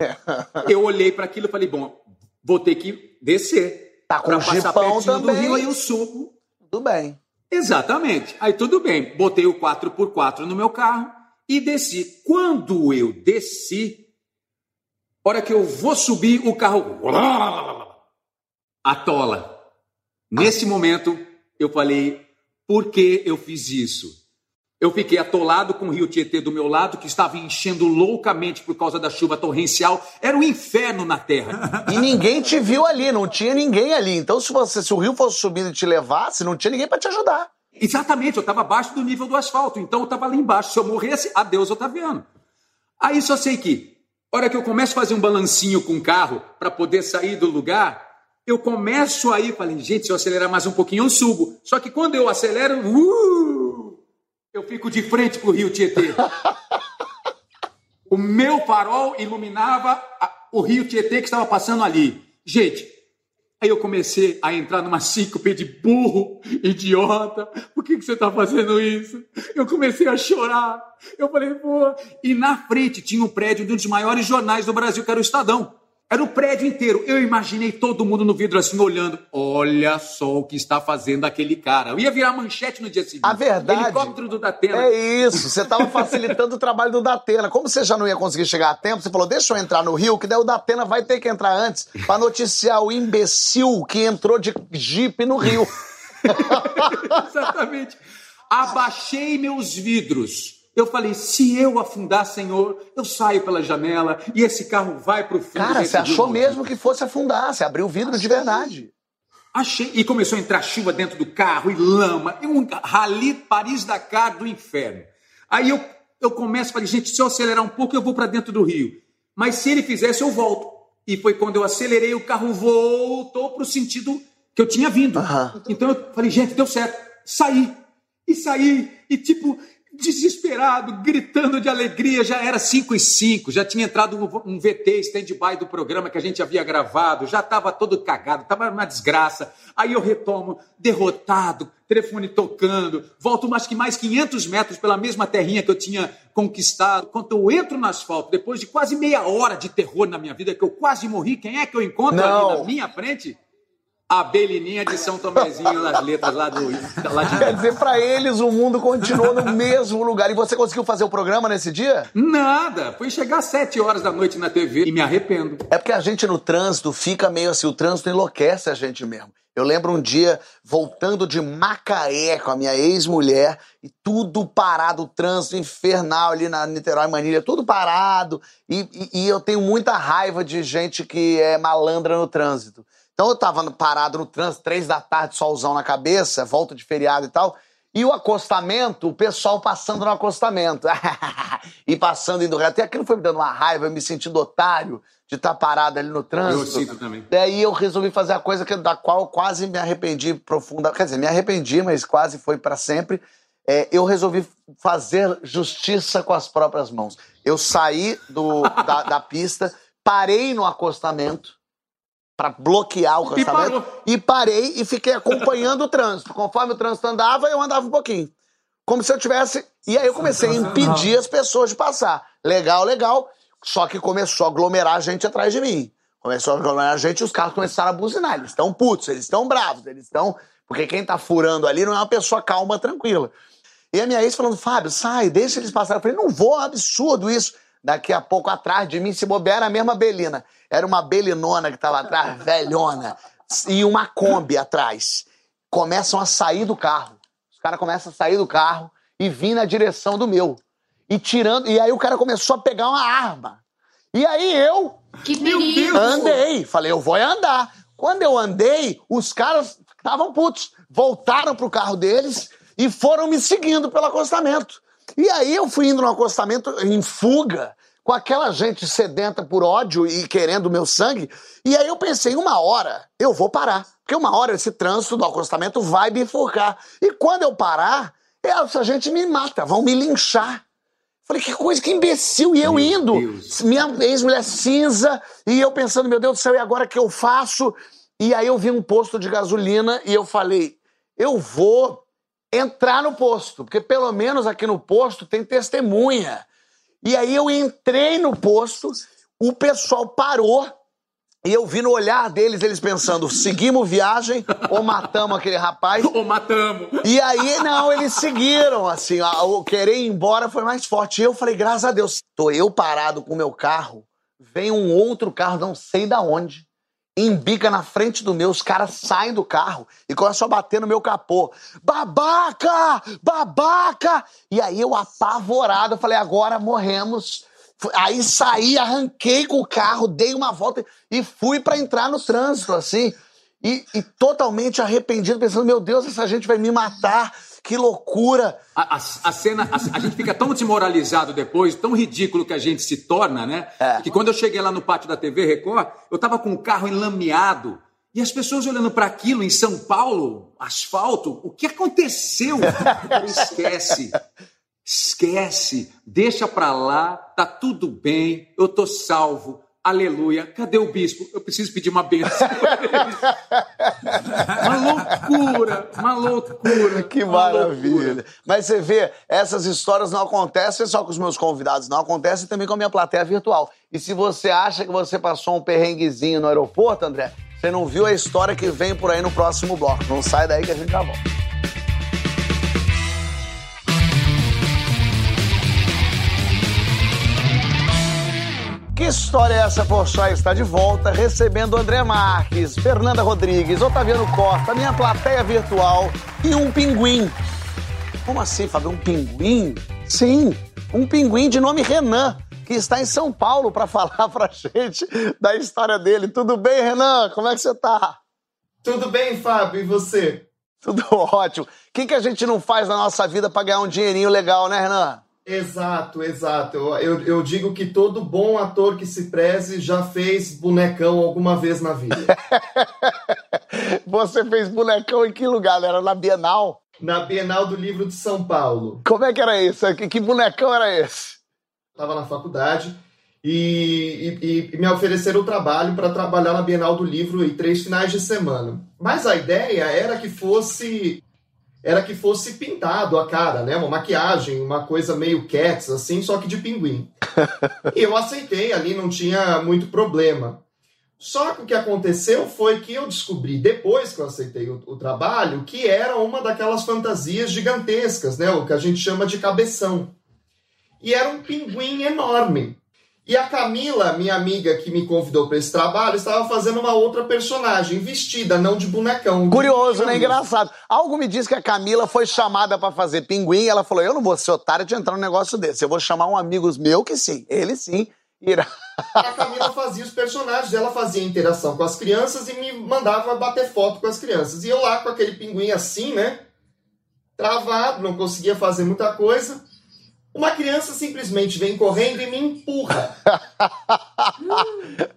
[SPEAKER 4] Eu olhei para aquilo e falei, bom, vou ter que descer.
[SPEAKER 1] Tá com
[SPEAKER 4] Pra passar pertinho do
[SPEAKER 1] também.
[SPEAKER 4] rio, aí eu subo.
[SPEAKER 1] Tudo bem.
[SPEAKER 4] Exatamente. Aí tudo bem. Botei o 4x4 no meu carro e desci. Quando eu desci, hora que eu vou subir, o carro atola. Nesse momento, eu falei, por que eu fiz isso? Eu fiquei atolado com o rio Tietê do meu lado, que estava enchendo loucamente por causa da chuva torrencial. Era um inferno na terra.
[SPEAKER 1] E ninguém te viu ali, não tinha ninguém ali. Então, se, você, se o rio fosse subindo e te levasse, não tinha ninguém pra te ajudar.
[SPEAKER 4] Exatamente, eu estava abaixo do nível do asfalto, então eu estava lá embaixo. Se eu morresse, adeus, Otaviano. Aí só sei que, hora que eu começo a fazer um balancinho com o carro para poder sair do lugar, eu começo aí, falei, gente, se eu acelerar mais um pouquinho, eu subo. Só que quando eu acelero, uh, eu fico de frente pro Rio Tietê. o meu farol iluminava o Rio Tietê que estava passando ali. Gente, Aí eu comecei a entrar numa síncope de burro, idiota. Por que, que você está fazendo isso? Eu comecei a chorar. Eu falei, pô. E na frente tinha um prédio de um dos maiores jornais do Brasil, que era o Estadão. Era o prédio inteiro. Eu imaginei todo mundo no vidro assim, olhando. Olha só o que está fazendo aquele cara. Eu ia virar manchete no dia seguinte.
[SPEAKER 1] A verdade.
[SPEAKER 4] Helicóptero do Datena.
[SPEAKER 1] É isso, você tava facilitando o trabalho do Datena. Como você já não ia conseguir chegar a tempo, você falou, deixa eu entrar no Rio, que daí o Datena vai ter que entrar antes pra noticiar o imbecil que entrou de jipe no Rio.
[SPEAKER 4] Exatamente. Abaixei meus vidros. Eu falei, se eu afundar, Senhor, eu saio pela janela e esse carro vai pro fundo.
[SPEAKER 1] Cara, você achou
[SPEAKER 4] maldito."
[SPEAKER 1] mesmo que fosse afundar, você abriu o vidro de verdade.
[SPEAKER 4] Achei. E começou a entrar chuva dentro do carro e lama. E um rally Paris-Dakar do inferno. Aí eu, eu começo, falei, gente, se eu acelerar um pouco, eu vou para dentro do rio. Mas se ele fizesse, eu volto. E foi quando eu acelerei, o carro voltou pro sentido que eu tinha vindo.
[SPEAKER 1] Aham.
[SPEAKER 4] Então eu falei, gente, deu certo. Saí. E saí. E tipo, desesperado, gritando de alegria. Já era 5 e 5, já tinha entrado um, um VT stand-by do programa que a gente havia gravado, já estava todo cagado, estava uma desgraça. Aí eu retomo, derrotado, telefone tocando, volto mais que mais 500 metros pela mesma terrinha que eu tinha conquistado. Quando eu entro no asfalto, depois de quase meia hora de terror na minha vida, que eu quase morri, quem é que eu encontro
[SPEAKER 1] Não.
[SPEAKER 4] ali na minha frente? A Belininha de São Tomézinho nas letras lá do. Lá de
[SPEAKER 1] Quer dizer, pra eles o mundo continuou no mesmo lugar. E você conseguiu fazer o programa nesse dia?
[SPEAKER 4] Nada. Fui chegar às sete horas da noite na TV e me arrependo.
[SPEAKER 1] É porque a gente no trânsito fica meio assim, o trânsito enlouquece a gente mesmo. Eu lembro um dia voltando de Macaé com a minha ex-mulher e tudo parado, o trânsito infernal ali na Niterói Manilha, tudo parado. E, e- e eu tenho muita raiva de gente que é malandra no trânsito. Então eu tava parado no trânsito, três da tarde, solzão na cabeça, volta de feriado e tal. E o acostamento, o pessoal passando no acostamento. e passando indo reto. E aquilo foi me dando uma raiva, eu me sentindo otário de estar parado ali no trânsito.
[SPEAKER 4] Eu sinto também.
[SPEAKER 1] Daí eu resolvi fazer a coisa que, da qual eu quase me arrependi profunda. Quer dizer, me arrependi, mas quase foi para sempre. É, eu resolvi fazer justiça com as próprias mãos. Eu saí do, da, da pista, parei no acostamento para bloquear o
[SPEAKER 4] E
[SPEAKER 1] acostamento
[SPEAKER 4] parou.
[SPEAKER 1] e parei e fiquei acompanhando o trânsito. Conforme o trânsito andava, eu andava um pouquinho. Como se eu tivesse. E aí eu comecei a impedir as pessoas de passar. Legal, legal. Só que começou a aglomerar gente atrás de mim. Começou a aglomerar gente e os carros começaram a buzinar. Eles estão putos, eles estão bravos, eles estão. Porque quem tá furando ali não é uma pessoa calma, tranquila. E a minha ex falando, Fábio, sai, deixa eles passarem. Eu falei, não vou, é um absurdo isso. Daqui a pouco atrás de mim, se bobear, era a mesma Belina. Era uma Belinona que tava atrás, velhona. E uma Kombi atrás. Começam a sair do carro. Os caras começam a sair do carro e vir na direção do meu. e tirando. E aí o cara começou a pegar uma arma. E aí eu
[SPEAKER 3] Que perigo.
[SPEAKER 1] andei. Falei, eu vou andar. Quando eu andei, os caras estavam putos. Voltaram pro carro deles e foram me seguindo pelo acostamento. E aí eu fui indo no acostamento em fuga, com aquela gente sedenta por ódio e querendo o meu sangue. E aí eu pensei, uma hora eu vou parar. Porque uma hora esse trânsito do acostamento vai bifurcar. E quando eu parar, essa gente me mata, vão me linchar. Falei, que coisa, que imbecil. E eu
[SPEAKER 4] Meu
[SPEAKER 1] indo,
[SPEAKER 4] Deus.
[SPEAKER 1] minha ex-mulher cinza, e eu pensando, meu Deus do céu, e agora o que eu faço? E aí eu vi um posto de gasolina e eu falei, eu vou entrar no posto, porque pelo menos aqui no posto tem testemunha. E aí eu entrei no posto, o pessoal parou e eu vi no olhar deles, eles pensando, seguimos viagem ou matamos aquele rapaz?
[SPEAKER 4] Ô, matamos.
[SPEAKER 1] E aí, não, eles seguiram, assim, o querer ir embora foi mais forte. E eu falei, graças a Deus, tô eu parado com o meu carro, vem um outro carro, não sei da onde, embica na frente do meu, os caras saem do carro e começam a bater no meu capô. Babaca! Babaca! E aí eu apavorado, falei, agora morremos. Aí saí, arranquei com o carro, dei uma volta e fui pra entrar no trânsito, assim. E, e totalmente arrependido, pensando, meu Deus, essa gente vai me matar, que loucura.
[SPEAKER 4] A, a- a cena, a, a gente fica tão desmoralizado depois, tão ridículo que a gente se torna, né?
[SPEAKER 1] É.
[SPEAKER 4] Que quando eu cheguei lá no pátio da TV Record, eu tava com o carro enlameado. E as pessoas olhando para aquilo em São Paulo, asfalto, o que aconteceu? Esquece. Esquece. Deixa pra lá, tá tudo bem, eu tô salvo. Aleluia. Cadê o bispo? Eu preciso pedir uma bênção. uma loucura, uma loucura.
[SPEAKER 1] Que maravilha.
[SPEAKER 4] loucura.
[SPEAKER 1] Mas você vê, essas histórias não acontecem só com os meus convidados, não acontecem também com a minha plateia virtual. E se você acha que você passou um perrenguezinho no aeroporto, André, você não viu a história que vem por aí no próximo bloco. Não sai daí que a gente já volta. Que história é essa, Porchat? Está de volta, recebendo André Marques, Fernanda Rodrigues, Otaviano Costa, minha plateia virtual e um pinguim. Como assim, Fábio? Um pinguim? Sim, um pinguim de nome Renan, que está em São Paulo para falar pra gente da história dele. Tudo bem, Renan? Como é que você tá?
[SPEAKER 5] Tudo bem, Fábio, e você?
[SPEAKER 1] Tudo ótimo. O que, que a gente não faz na nossa vida para ganhar um dinheirinho legal, né, Renan?
[SPEAKER 5] Exato, exato. Eu, eu, digo que todo bom ator que se preze já fez bonecão alguma vez na vida.
[SPEAKER 1] Você fez bonecão em que lugar? Era na Bienal?
[SPEAKER 5] na Bienal do Livro de São Paulo.
[SPEAKER 1] Como é que era isso? Que, que bonecão era esse?
[SPEAKER 5] Estava na faculdade e, e- e me ofereceram o trabalho para trabalhar na Bienal do Livro em três finais de semana. Mas a ideia era que fosse era que fosse pintado a cara, né? Uma maquiagem, uma coisa meio cats, assim, só que de pinguim. E eu aceitei, ali não tinha muito problema. Só que o que aconteceu foi que eu descobri, depois que eu aceitei o, o trabalho, que era uma daquelas fantasias gigantescas, né? O que a gente chama de cabeção. E era um pinguim enorme. E a Camila, minha amiga que me convidou para esse trabalho, estava fazendo uma outra personagem, vestida, não de bonecão.
[SPEAKER 1] Curioso, né? Engraçado. Algo me diz que a Camila foi chamada pra fazer pinguim e ela falou: Eu não vou ser otária de entrar num negócio desse. Eu vou chamar um amigo meu que sim, ele sim, irá.
[SPEAKER 5] A Camila fazia os personagens, ela fazia interação com as crianças e me mandava bater foto com as crianças. E eu lá com aquele pinguim assim, né? Travado, não conseguia fazer muita coisa. Uma criança simplesmente vem correndo e me empurra.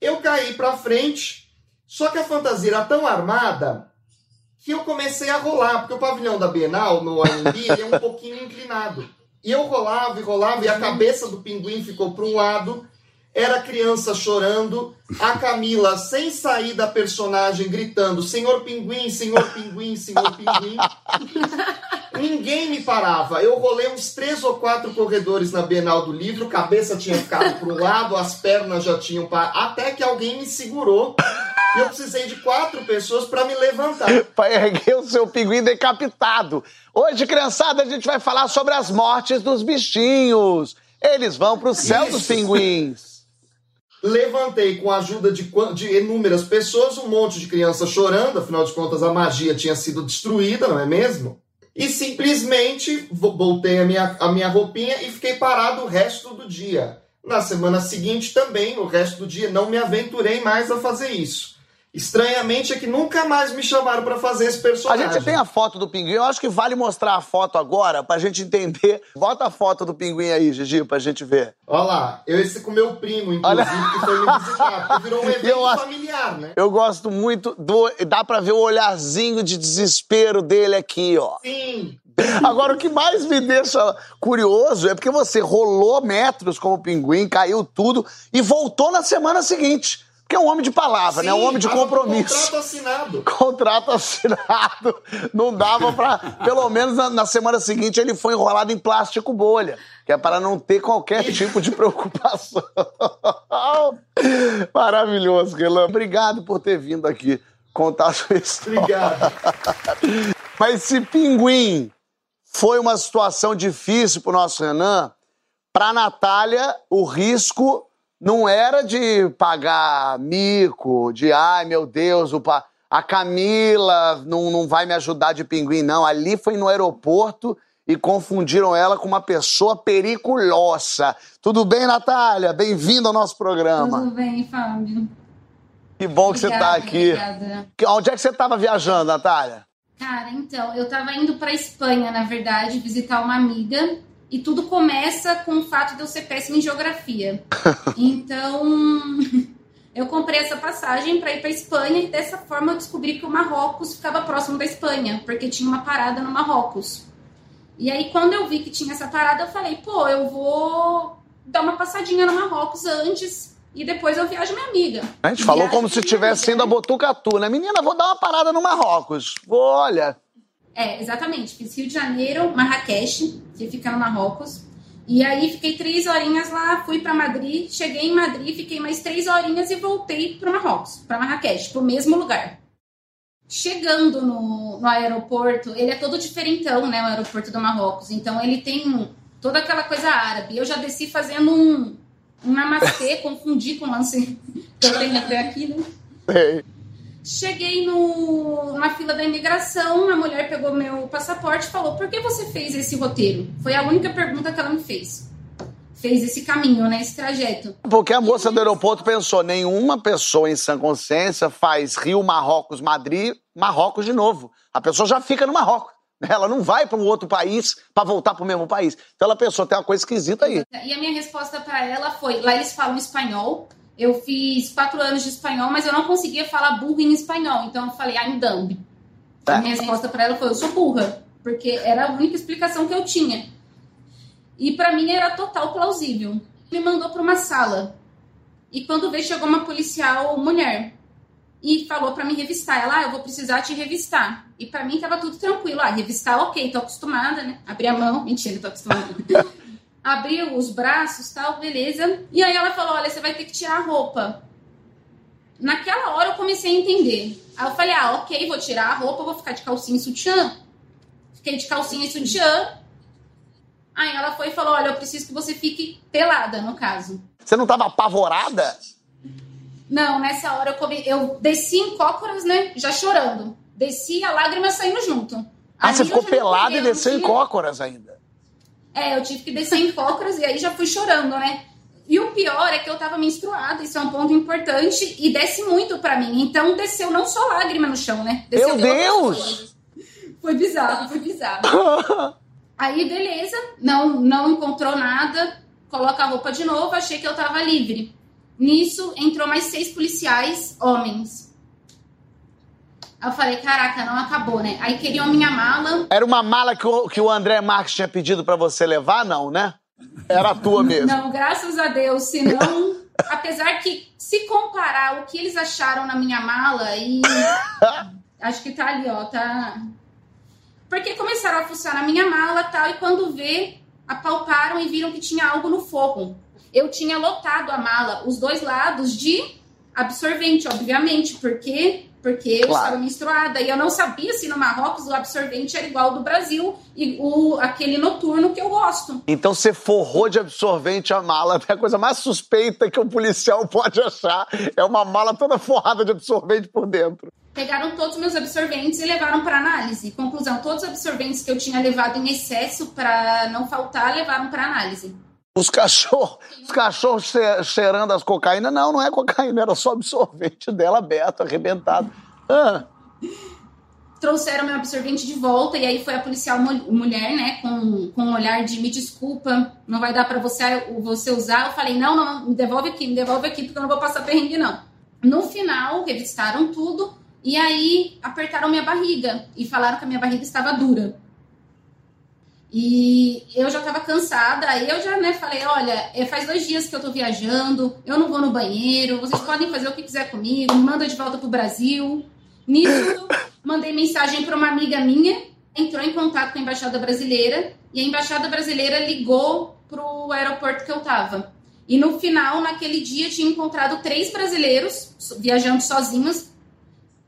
[SPEAKER 5] Eu caí pra frente, só que a fantasia era tão armada que eu comecei a rolar, porque o pavilhão da Bienal, no AMB, ele é um pouquinho inclinado. E eu rolava e rolava, e a cabeça do pinguim ficou para um lado, era a criança chorando, a Camila, sem sair da personagem, gritando: Senhor Pinguim, Senhor Pinguim, Senhor Pinguim. Ninguém me parava. Eu rolei uns três ou quatro corredores na Bienal do Livro, cabeça tinha ficado para um lado, as pernas já tinham parado, até que alguém me segurou. E eu precisei de quatro pessoas para me levantar.
[SPEAKER 1] Pra erguer o seu pinguim decapitado. Hoje, criançada, a gente vai falar sobre as mortes dos bichinhos. Eles vão pro céu dos
[SPEAKER 5] Isso.
[SPEAKER 1] pinguins.
[SPEAKER 5] Levantei com a ajuda de, de inúmeras pessoas, um monte de crianças chorando, afinal de contas a magia tinha sido destruída, não é mesmo? E simplesmente voltei a minha, a minha roupinha e fiquei parado o resto do dia. Na semana seguinte também, o resto do dia, não me aventurei mais a fazer isso. Estranhamente é que nunca mais me chamaram para fazer esse personagem.
[SPEAKER 1] A gente tem a foto do pinguim, eu acho que vale mostrar a foto agora pra gente entender. Bota a foto do pinguim aí, Gigi, pra gente ver.
[SPEAKER 5] Olha lá, eu esse com meu primo, inclusive, Olha... que foi me visitar, porque virou um evento eu familiar, né?
[SPEAKER 1] Eu gosto muito do. Dá pra ver o olharzinho de desespero dele aqui, ó.
[SPEAKER 5] Sim.
[SPEAKER 1] Agora, o que mais me deixa curioso é porque você rolou metros como pinguim, caiu tudo e voltou na semana seguinte. Porque é um homem de palavra, Sim, né? Um homem de compromisso.
[SPEAKER 5] Contrato assinado.
[SPEAKER 1] Contrato assinado. Não dava pra. Pelo menos na, na, semana seguinte ele foi enrolado em plástico bolha, que é para não ter qualquer tipo de preocupação. Maravilhoso, Relan. Obrigado por ter vindo aqui contar a sua história.
[SPEAKER 5] Obrigado.
[SPEAKER 1] Mas se pinguim foi uma situação difícil para o nosso Renan, para Natália o risco não era de pagar mico, de ai meu Deus, o pa... a Camila não, não vai me ajudar de pinguim, não. Ali foi no aeroporto e confundiram ela com uma pessoa periculosa. Tudo bem, Natália? Bem-vindo ao nosso programa.
[SPEAKER 6] Tudo bem, Fábio.
[SPEAKER 1] Que bom que obrigada, você está aqui. Obrigada. Onde é que você estava viajando, Natália?
[SPEAKER 6] Cara, então, eu estava indo para Espanha, na verdade, visitar uma amiga e tudo começa com o fato de eu ser péssima em geografia. Então, eu comprei essa passagem para ir para Espanha e dessa forma eu descobri que o Marrocos ficava próximo da Espanha, porque tinha uma parada no Marrocos. E aí, quando eu vi que tinha essa parada, eu falei, pô, eu vou dar uma passadinha no Marrocos antes e depois eu viajo minha amiga.
[SPEAKER 1] A gente falou como se tivesse indo a Botucatu, né? Menina, vou dar uma parada no Marrocos. Vou, olha,
[SPEAKER 6] é, exatamente. Fiz Rio de Janeiro, Marrakech, que fica no Marrocos. E aí fiquei três horinhas lá, fui para Madrid, cheguei em Madrid, fiquei mais três horinhas e voltei para Marrocos, para Marrakech, para o mesmo lugar. Chegando no, no aeroporto, ele é todo diferentão, né, o aeroporto do Marrocos. Então ele tem toda aquela coisa árabe. Eu já desci fazendo um, um namastê, confundi com o lance que eu tenho até aqui, né? Cheguei no, na fila da imigração, a mulher pegou meu passaporte e falou: Por que você fez esse roteiro? Foi a única pergunta que ela me fez. Fez esse caminho, né? Esse trajeto.
[SPEAKER 1] Porque a moça do aeroporto pensou: nenhuma pessoa em sã consciência faz Rio, Marrocos, Madrid, Marrocos de novo. A pessoa já fica no Marrocos. Ela não vai para um outro país para voltar para o mesmo país. Então ela pensou: tem uma coisa esquisita aí.
[SPEAKER 6] E a minha resposta para ela foi: lá eles falam espanhol, eu fiz quatro anos de espanhol, mas eu não conseguia falar burro em espanhol. Então eu falei, I'm dumb. Tá. A minha resposta para ela foi, eu sou burra. Porque era a única explicação que eu tinha. E para mim era total plausível. Me mandou para uma sala. E quando veio, chegou uma policial mulher. E falou para me revistar. Ela, ah, eu vou precisar te revistar. E para mim tava tudo tranquilo. Ah, revistar, ok, tô acostumada, né? Abri a mão. Mentira, tô acostumada. abriu os braços, tal, beleza. E aí ela falou: olha, você vai ter que tirar a roupa. Naquela hora eu comecei a entender. Aí eu falei: ah, ok, vou tirar a roupa, vou ficar de calcinha e sutiã. Fiquei de calcinha e sutiã. Aí ela foi e falou: olha, eu preciso que você fique pelada, no caso.
[SPEAKER 1] Você não estava apavorada?
[SPEAKER 6] Não, nessa hora eu, come... eu desci em cócoras, né? Já chorando. Desci a lágrima saindo junto.
[SPEAKER 1] Ah, Aí você ficou pelada e desceu em cócoras ainda?
[SPEAKER 6] É, eu tive que descer em cócoras e aí já fui chorando, né? E o pior é que eu tava menstruada, isso é um ponto importante, e desce muito para mim. Então desceu não só lágrima no chão, né? Desceu
[SPEAKER 1] Meu Deus!
[SPEAKER 6] Foi bizarro, foi bizarro. aí, beleza, não, não encontrou nada, coloca a roupa de novo, achei que eu tava livre. Nisso, entrou mais seis policiais, homens. Aí eu falei, caraca, não acabou, né? Aí queriam a minha mala.
[SPEAKER 1] Era uma mala que o, que o André Marques tinha pedido para você levar, não, né? Era a tua mesmo.
[SPEAKER 6] Não, graças a Deus. Senão, apesar que, se comparar o que eles acharam na minha mala, e. acho que tá ali, ó, tá. Porque começaram a fuçar na minha mala tal, e quando vê, apalparam e viram que tinha algo no forro. Eu tinha lotado a mala, os dois lados de absorvente, obviamente, porque porque eu claro. estava menstruada e eu não sabia se no Marrocos o absorvente era igual ao do Brasil e o, aquele noturno que eu gosto.
[SPEAKER 1] Então você forrou de absorvente a mala, é a coisa mais suspeita que o policial pode achar. É uma mala toda forrada de absorvente por dentro.
[SPEAKER 6] pegaram todos os meus absorventes e levaram para análise. Conclusão, todos os absorventes que eu tinha levado em excesso para não faltar, levaram para análise.
[SPEAKER 1] Os cachorros, os cachorros cheirando as cocaína, não, não é cocaína, era só absorvente dela aberto, arrebentado. Ah.
[SPEAKER 6] Trouxeram meu absorvente de volta e aí foi a policial mulher, né, com, com um olhar de me desculpa, não vai dar para você, você usar. Eu falei, não, não, me devolve aqui, me devolve aqui, porque eu não vou passar perrengue, não. No final, revistaram tudo, e aí apertaram minha barriga e falaram que a minha barriga estava dura. E eu já estava cansada, aí eu já né, falei, olha, é, faz dois dias que eu estou viajando, eu não vou no banheiro, vocês podem fazer o que quiser comigo, me manda de volta pro Brasil. Nisso, mandei mensagem para uma amiga minha, entrou em contato com a embaixada brasileira e a embaixada brasileira ligou pro aeroporto que eu estava. E no final, naquele dia, tinha encontrado três brasileiros viajando sozinhos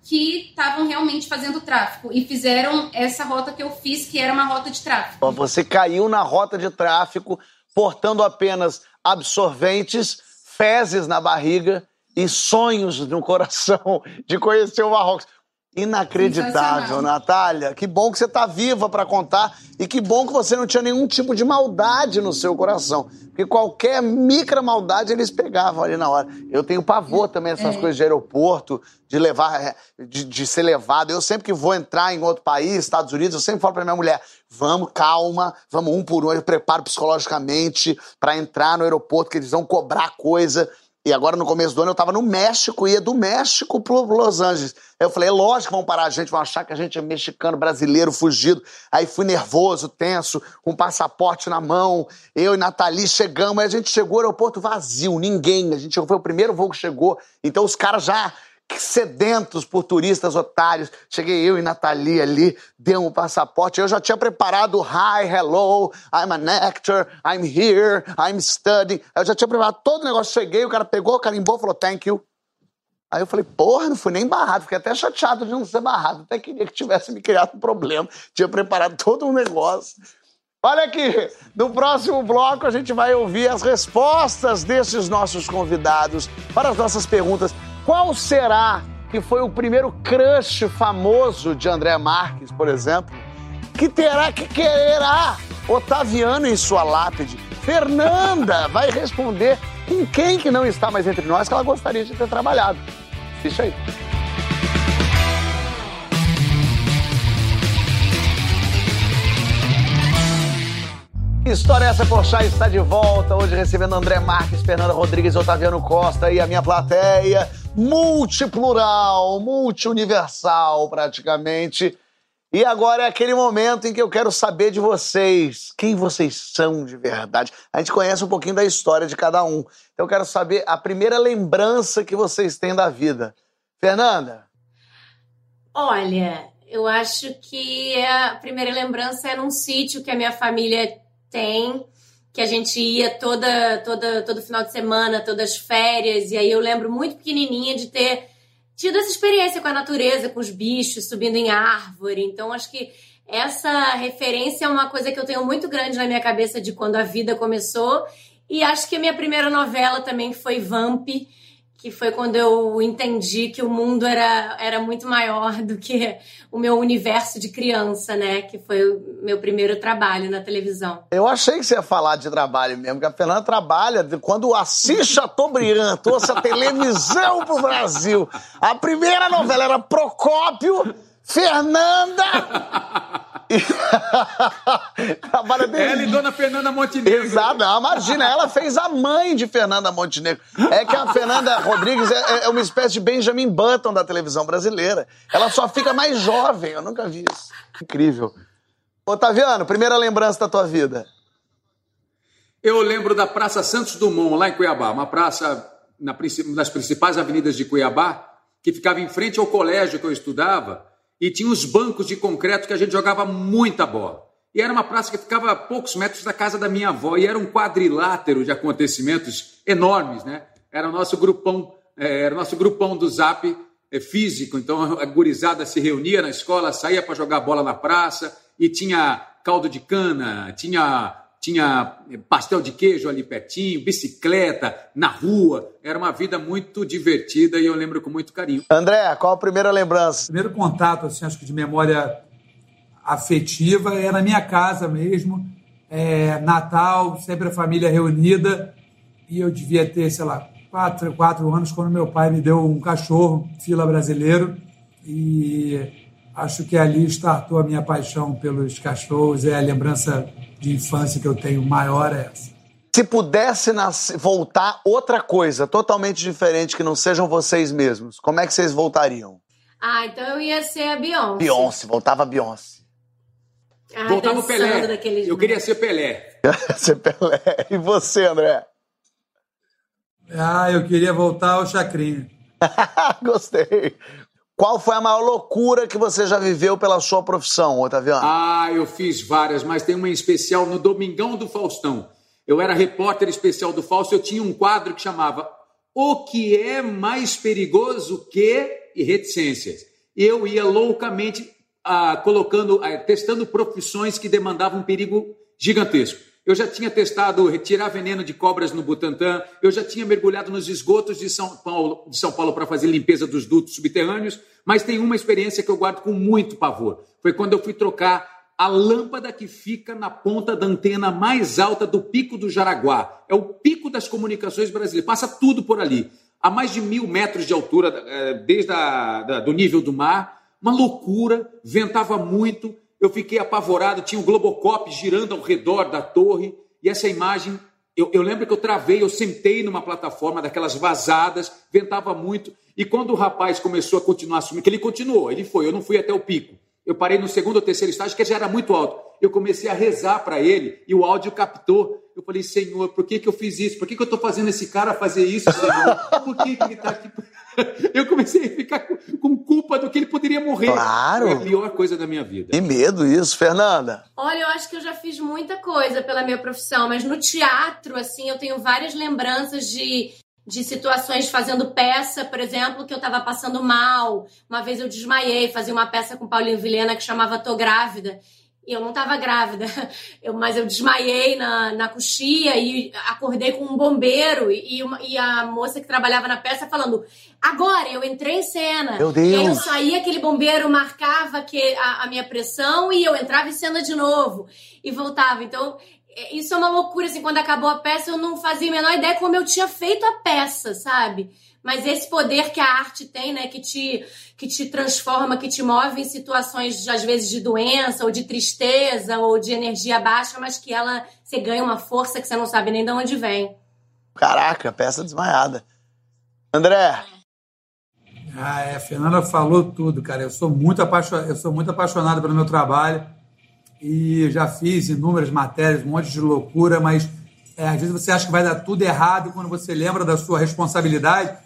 [SPEAKER 6] que estavam realmente fazendo tráfico e fizeram essa rota que eu fiz, que era uma rota de tráfico.
[SPEAKER 1] Você caiu na rota de tráfico portando apenas absorventes, fezes na barriga e sonhos no coração de conhecer o Marrocos. Inacreditável, Natália. Que bom que você está viva para contar e que bom que você não tinha nenhum tipo de maldade no seu coração. Porque qualquer micra maldade eles pegavam ali na hora. Eu tenho pavor também dessas é. coisas de aeroporto, de levar, de, de, ser levado. Eu sempre que vou entrar em outro país, Estados Unidos, eu sempre falo para minha mulher: vamos, calma, vamos um por um. Eu preparo psicologicamente para entrar no aeroporto, que eles vão cobrar coisa. E agora, no começo do ano, eu tava no México, ia do México pro Los Angeles. Aí eu falei, é lógico que vão parar a gente, vão achar que a gente é mexicano, brasileiro, fugido. Aí fui nervoso, tenso, com passaporte na mão. Eu e Nathalie chegamos, aí a gente chegou ao aeroporto vazio, ninguém. A gente foi o primeiro voo que chegou. Então os caras já sedentos por turistas otários. Cheguei eu e Nathalie ali, deu um passaporte. Eu já tinha preparado Hi, hello, I'm an actor, I'm here, I'm studying. Eu já tinha preparado todo o negócio. Cheguei, o cara pegou, carimbou falou thank you. Aí eu falei, porra, não fui nem barrado. Fiquei até chateado de não ser barrado. Até queria que tivesse me criado um problema. Tinha preparado todo um negócio. Olha aqui, no próximo bloco a gente vai ouvir as respostas desses nossos convidados para as nossas perguntas qual será que foi o primeiro crush famoso de André Marques, por exemplo, que terá que quererá Otaviano em sua lápide? Fernanda vai responder com quem que não está mais entre nós que ela gostaria de ter trabalhado. Assiste aí. História essa Porchat está de volta, hoje recebendo André Marques, Fernanda Rodrigues, Otaviano Costa e a minha plateia multiplural, multiuniversal praticamente. E agora é aquele momento em que eu quero saber de vocês, quem vocês são de verdade. A gente conhece um pouquinho da história de cada um. Então eu quero saber a primeira lembrança que vocês têm da vida. Fernanda?
[SPEAKER 3] Olha, eu acho que a primeira lembrança é num sítio que a minha família tem que a gente ia toda, toda, todo final de semana, todas as férias, e aí eu lembro muito pequenininha de ter tido essa experiência com a natureza, com os bichos, subindo em árvore. Então, acho que essa referência é uma coisa que eu tenho muito grande na minha cabeça de quando a vida começou. E acho que a minha primeira novela também foi Vamp, que foi quando eu entendi que o mundo era, era muito maior do que o meu universo de criança, né? Que foi o meu primeiro trabalho na televisão.
[SPEAKER 1] Eu achei que você ia falar de trabalho mesmo, que a Fernanda trabalha quando o Assis Chateaubriand trouxe a televisão pro Brasil. A primeira novela era Procópio, Fernanda
[SPEAKER 4] Trabalha desde... Ela e Dona Fernanda Montenegro.
[SPEAKER 1] Exato, imagina, ela fez a mãe de Fernanda Montenegro. É que a Fernanda Rodrigues é, é uma espécie de Benjamin Button da televisão brasileira. Ela só fica mais jovem, eu nunca vi isso. Incrível. Otaviano, primeira lembrança da tua vida.
[SPEAKER 4] Eu lembro da Praça Santos Dumont, lá em Cuiabá, uma praça na, nas principais avenidas de Cuiabá, que ficava em frente ao colégio que eu estudava, e tinha os bancos de concreto que a gente jogava muita bola. E era uma praça que ficava a poucos metros da casa da minha avó, e era um quadrilátero de acontecimentos enormes, né? Era o nosso grupão, é, era o nosso grupão do Zap é, físico, então a gurizada se reunia na escola, saía para jogar bola na praça, e tinha caldo de cana, tinha tinha pastel de queijo ali pertinho, bicicleta, na rua. Era uma vida muito divertida e eu lembro com muito carinho.
[SPEAKER 1] André, qual a primeira lembrança?
[SPEAKER 2] O primeiro contato, assim, acho que de memória afetiva é na minha casa mesmo. É, Natal, sempre a família reunida. E eu devia ter, sei lá, quatro, quatro anos quando meu pai me deu um cachorro, fila brasileiro. E acho que ali startou a minha paixão pelos cachorros. É a lembrança de infância que eu tenho maior é essa.
[SPEAKER 1] Se pudesse nascer, voltar outra coisa totalmente diferente que não sejam vocês mesmos, como é que vocês voltariam?
[SPEAKER 3] Ah, então eu ia ser a Beyoncé.
[SPEAKER 1] Beyoncé, voltava a Beyoncé.
[SPEAKER 3] Ah,
[SPEAKER 4] Voltava o Pelé. Eu queria ser Pelé.
[SPEAKER 1] Ser Pelé. E você, André?
[SPEAKER 2] Ah, eu queria voltar ao Chacrinha.
[SPEAKER 1] Gostei. Qual foi a maior loucura que você já viveu pela sua profissão, Otaviano?
[SPEAKER 4] Ah, eu fiz várias, mas tem uma em especial no Domingão do Faustão. Eu era repórter especial do Fausto, eu tinha um quadro que chamava O que é mais perigoso que e reticências. Eu ia loucamente ah, colocando, ah, testando profissões que demandavam um perigo gigantesco. Eu já tinha testado retirar veneno de cobras no Butantã, eu já tinha mergulhado nos esgotos de São Paulo, de São Paulo para fazer limpeza dos dutos subterrâneos, mas tem uma experiência que eu guardo com muito pavor. Foi quando eu fui trocar a lâmpada que fica na ponta da antena mais alta do Pico do Jaraguá. É o pico das comunicações brasileiras, passa tudo por ali. A mais de mil metros de altura, eh, desde a, do nível do mar, uma loucura, ventava muito, eu fiquei apavorado, tinha um Globocop girando ao redor da torre, e essa imagem, eu, eu lembro que eu travei, eu sentei numa plataforma daquelas vazadas, ventava muito, e quando o rapaz começou a continuar subindo, que ele continuou, ele foi, eu não fui até o pico, eu parei no segundo ou terceiro estágio, que já era muito alto, eu comecei a rezar para ele, e o áudio captou, eu falei, Senhor, por que, que eu fiz isso? Por que, que eu estou fazendo esse cara fazer isso, Senhor? Por que, que ele está aqui? Eu comecei a ficar com, culpa do que ele poderia morrer.
[SPEAKER 1] Claro.
[SPEAKER 4] Foi a pior coisa da minha vida.
[SPEAKER 1] Que medo isso, Fernanda.
[SPEAKER 3] Olha, eu acho que eu já fiz muita coisa pela minha profissão, mas no teatro, assim, eu tenho várias lembranças de, de situações fazendo peça, por exemplo, que eu tava passando mal. Uma vez eu desmaiei, fazia uma peça com Paulinho Vilhena que chamava Tô Grávida. E eu não tava grávida, eu, mas eu desmaiei na, na coxia e acordei com um bombeiro e, uma- e a moça que trabalhava na peça falando: agora eu entrei em cena.
[SPEAKER 1] Meu
[SPEAKER 3] E aí eu
[SPEAKER 1] Deus.
[SPEAKER 3] saía, aquele bombeiro marcava que a, a minha pressão e eu entrava em cena de novo e voltava. Então, é- isso é uma loucura, assim, quando acabou a peça, eu não fazia a menor ideia como eu tinha feito a peça, sabe? Mas esse poder que a arte tem, né, que te, que te transforma, que te move em situações, de, às vezes, de doença, ou de tristeza, ou de energia baixa, mas que ela, você ganha uma força que você não sabe nem de onde vem.
[SPEAKER 1] Caraca, peça desmaiada. André,
[SPEAKER 2] Ah, é, a Fernanda falou tudo, cara. Eu sou muito apaixonado, eu sou muito apaixonado pelo meu trabalho e já fiz inúmeras matérias, um monte de loucura, mas é, às vezes você acha que vai dar tudo errado e quando você lembra da sua responsabilidade.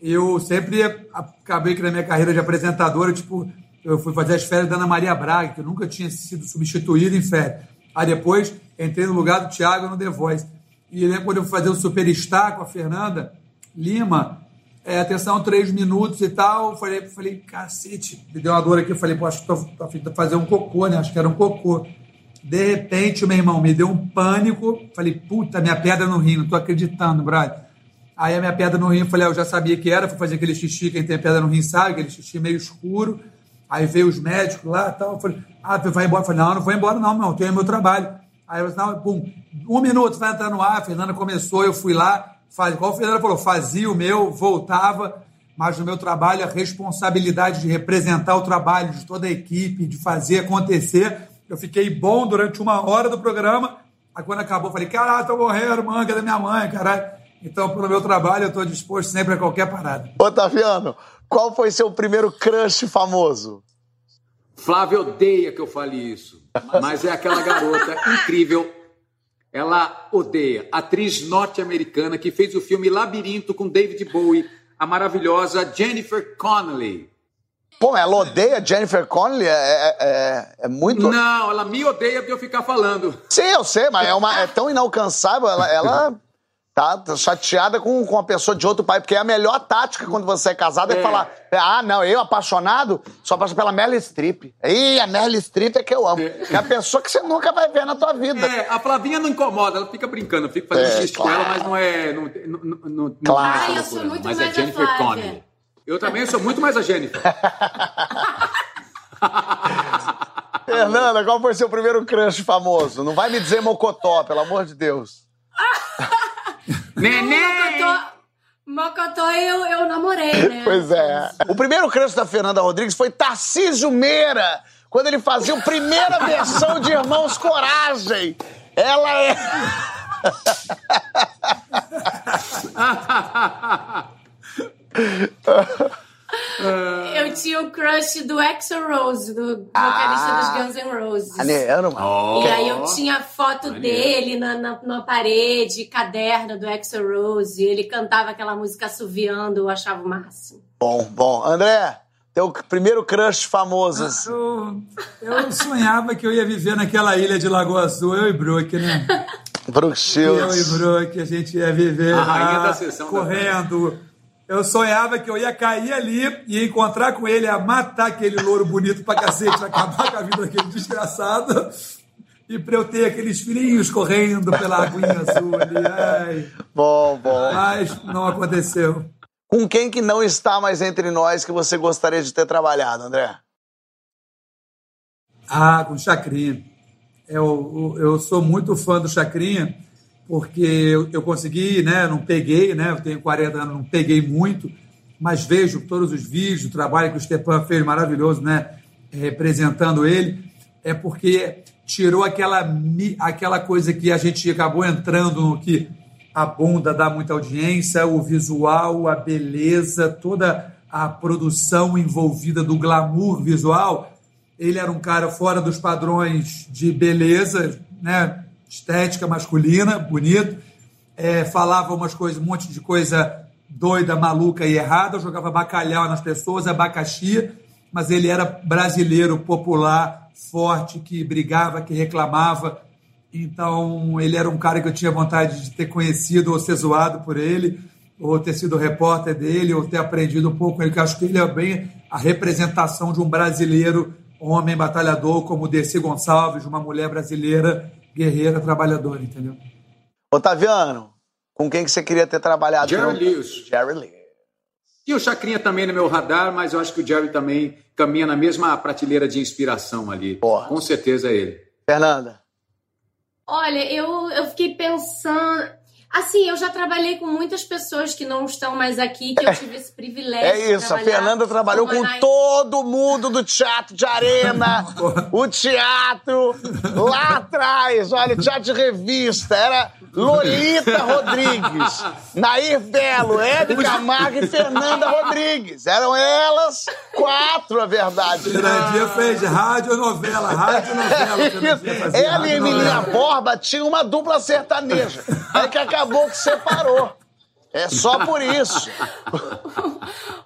[SPEAKER 2] Eu sempre acabei que na minha carreira de apresentador, eu, tipo, eu fui fazer as férias da Ana Maria Braga, que eu nunca tinha sido substituído em férias. Aí depois entrei no lugar do Thiago no The Voice. E lembro quando eu fui fazer o Superstar com a Fernanda Lima, é, atenção, três minutos e tal. Falei, falei, cacete, me deu uma dor aqui. Eu falei, pô, acho que tô, tô a fim de fazer um cocô, né? Acho que era um cocô. De repente, meu irmão, me deu um pânico. Falei, puta, minha pedra no rim, não tô acreditando, brother. Aí a minha pedra no rim, falei, ah, eu já sabia que era, fui fazer aquele xixi, quem tem pedra no rim sabe, aquele xixi meio escuro. Aí veio os médicos lá e tal. Eu falei, ah, vai embora? Eu falei, não, não vou embora, não, meu, tenho meu trabalho. Aí eu falei, não, pum, um minuto, vai entrar no ar, a Fernanda começou, eu fui lá, faz, igual a Fernanda falou, fazia o meu, voltava, mas no meu trabalho a responsabilidade de representar o trabalho de toda a equipe, de fazer acontecer. Eu fiquei bom durante uma hora do programa, aí quando acabou, falei, caralho, tô morrendo, mãe, cadê minha mãe, caralho? Então, pelo meu trabalho, eu estou disposto sempre a qualquer parada.
[SPEAKER 1] Otaviano, qual foi seu primeiro crush famoso?
[SPEAKER 4] Flávia odeia que eu fale isso, mas é aquela garota incrível. Ela odeia. Atriz norte-americana que fez o filme Labirinto com David Bowie, a maravilhosa Jennifer Connelly.
[SPEAKER 1] Pô, ela odeia Jennifer Connelly? É, é- é- é muito.
[SPEAKER 4] Não, ela me odeia de eu ficar falando.
[SPEAKER 1] Sim, eu sei, mas é, uma, é tão inalcançável. Ela, ela, Tá, chateada com, com a pessoa de outro pai, porque é a melhor tática quando você é casado é,
[SPEAKER 4] É.
[SPEAKER 1] falar: ah, não, eu apaixonado só passo pela Meryl Streep. Ih, a Meryl Streep é que eu amo. É, a pessoa que você nunca vai ver na tua vida.
[SPEAKER 4] É, a Flavinha não incomoda, ela fica brincando, eu fico fazendo
[SPEAKER 1] É,
[SPEAKER 4] xixi com
[SPEAKER 1] claro.
[SPEAKER 4] ela, mas não é. Não, não, não, não,
[SPEAKER 1] Claro.
[SPEAKER 4] não
[SPEAKER 3] Ai,
[SPEAKER 4] é
[SPEAKER 3] eu sou muito
[SPEAKER 4] mas
[SPEAKER 3] mais
[SPEAKER 4] é
[SPEAKER 3] a
[SPEAKER 4] Jennifer. Connelly. Eu também sou muito mais a Jennifer.
[SPEAKER 1] Fernanda, qual foi seu primeiro crush famoso? Não vai me dizer Mocotó, pelo amor de Deus.
[SPEAKER 4] Neném!
[SPEAKER 3] Mocotó, Mocotó eu, eu namorei, né?
[SPEAKER 1] Pois é. O primeiro crush da Fernanda Rodrigues foi Tarcísio Meira, quando ele fazia a primeira versão de Irmãos Coragem. Ela é.
[SPEAKER 3] Eu tinha o crush do Axl Rose, do vocalista
[SPEAKER 1] Ah.
[SPEAKER 3] dos Guns N' Roses.
[SPEAKER 1] Maneiro, mano.
[SPEAKER 4] Oh,
[SPEAKER 3] E aí eu tinha foto
[SPEAKER 4] Maneiro.
[SPEAKER 3] dele na, na, na parede, caderno do Axl Rose. Ele cantava aquela música assoviando, eu achava o máximo.
[SPEAKER 1] Bom, bom. André, teu primeiro crush famoso.
[SPEAKER 2] Eu, eu sonhava que eu ia viver naquela ilha de Lagoa Azul, eu e Brook, né?
[SPEAKER 1] Brooke
[SPEAKER 2] Eu e
[SPEAKER 1] Shields.
[SPEAKER 2] Brook, a gente ia viver
[SPEAKER 4] A rainha
[SPEAKER 2] lá,
[SPEAKER 4] da sessão da
[SPEAKER 2] correndo. Eu sonhava que eu ia cair ali e encontrar com ele, ia matar aquele louro bonito pra cacete, acabar com a vida daquele desgraçado. E pra eu ter aqueles filhinhos correndo pela aguinha azul ali. Ai,
[SPEAKER 1] Bom, bom.
[SPEAKER 2] mas não aconteceu.
[SPEAKER 1] Com quem que não está mais entre nós que você gostaria de ter trabalhado, André?
[SPEAKER 2] Ah, com Chacrinha. Eu, eu sou muito fã do Chacrinha, porque eu, eu consegui, né? Não peguei, né? Eu tenho 40 anos, não peguei muito, mas vejo todos os vídeos, o trabalho que o Stepan fez maravilhoso, né? Representando ele, é porque tirou aquela, aquela coisa que a gente acabou entrando no que a bunda dá muita audiência, o visual, a beleza, toda a produção envolvida do glamour visual. Ele era um cara fora dos padrões de beleza, né? Estética masculina, bonito. É, falava umas coisas, um monte de coisa doida, maluca e errada. Jogava bacalhau nas pessoas, abacaxi. Mas ele era brasileiro, popular, forte, que brigava, que reclamava. Então, ele era um cara que eu tinha vontade de ter conhecido ou ser zoado por ele, ou ter sido repórter dele, ou ter aprendido um pouco com ele, que acho que ele é bem a representação de um brasileiro, homem batalhador, como Dercy Gonçalves, uma mulher brasileira, guerreira, trabalhadora, entendeu?
[SPEAKER 1] Otaviano, com quem que você queria ter trabalhado?
[SPEAKER 4] Jerry
[SPEAKER 1] Não-
[SPEAKER 4] Lewis.
[SPEAKER 1] Jerry Lewis.
[SPEAKER 4] E o Chacrinha também no meu radar, mas eu acho que o Jerry também caminha na mesma prateleira de inspiração ali.
[SPEAKER 1] Boa.
[SPEAKER 4] Com certeza é ele.
[SPEAKER 1] Fernanda.
[SPEAKER 3] Olha, eu, eu fiquei pensando. Assim, eu já trabalhei com muitas pessoas que não estão mais aqui, que eu tive esse privilégio.
[SPEAKER 1] É
[SPEAKER 3] de
[SPEAKER 1] isso, a
[SPEAKER 3] trabalhar
[SPEAKER 1] Fernanda trabalhou com todo mundo do teatro de arena, o teatro lá atrás, olha, o teatro de revista, era Lolita Rodrigues, Nair Belo, Hebe Camargo e Fernanda Rodrigues. Eram elas quatro, a verdade.
[SPEAKER 2] Fernandinha fez radionovela. Fernandinha
[SPEAKER 1] Isso.
[SPEAKER 2] fazia
[SPEAKER 1] Ela e Emilinha
[SPEAKER 2] radionovela.
[SPEAKER 1] Borba tinham uma dupla sertaneja. É que acabou que separou. É só por isso.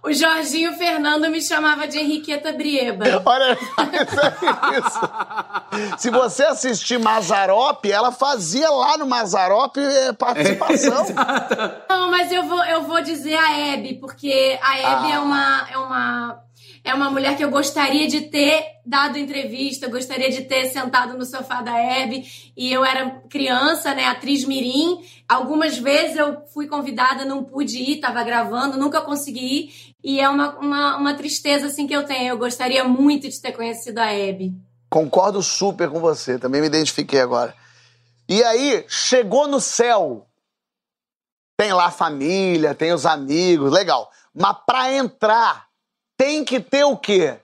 [SPEAKER 3] O Jorginho Fernando me chamava de Henriqueta Brieba.
[SPEAKER 1] Olha, isso é isso. Se você assistir Mazarop, ela fazia lá no Mazarop eh, participação.
[SPEAKER 3] Não, mas eu vou, eu vou dizer a Hebe, porque a Hebe
[SPEAKER 1] Ah.
[SPEAKER 3] é, uma, é, uma, é uma mulher que eu gostaria de ter dado entrevista, gostaria de ter sentado no sofá da Hebe. E eu era criança, né, atriz mirim. Algumas vezes eu fui convidada, não pude ir, tava gravando, nunca consegui ir. E é uma, uma, uma tristeza, assim, que eu tenho. Eu gostaria muito de ter conhecido a Hebe.
[SPEAKER 1] Concordo super com você, também me identifiquei agora. E aí, chegou no céu. Tem lá a família, tem os amigos, legal. Mas pra entrar, tem que ter o quê?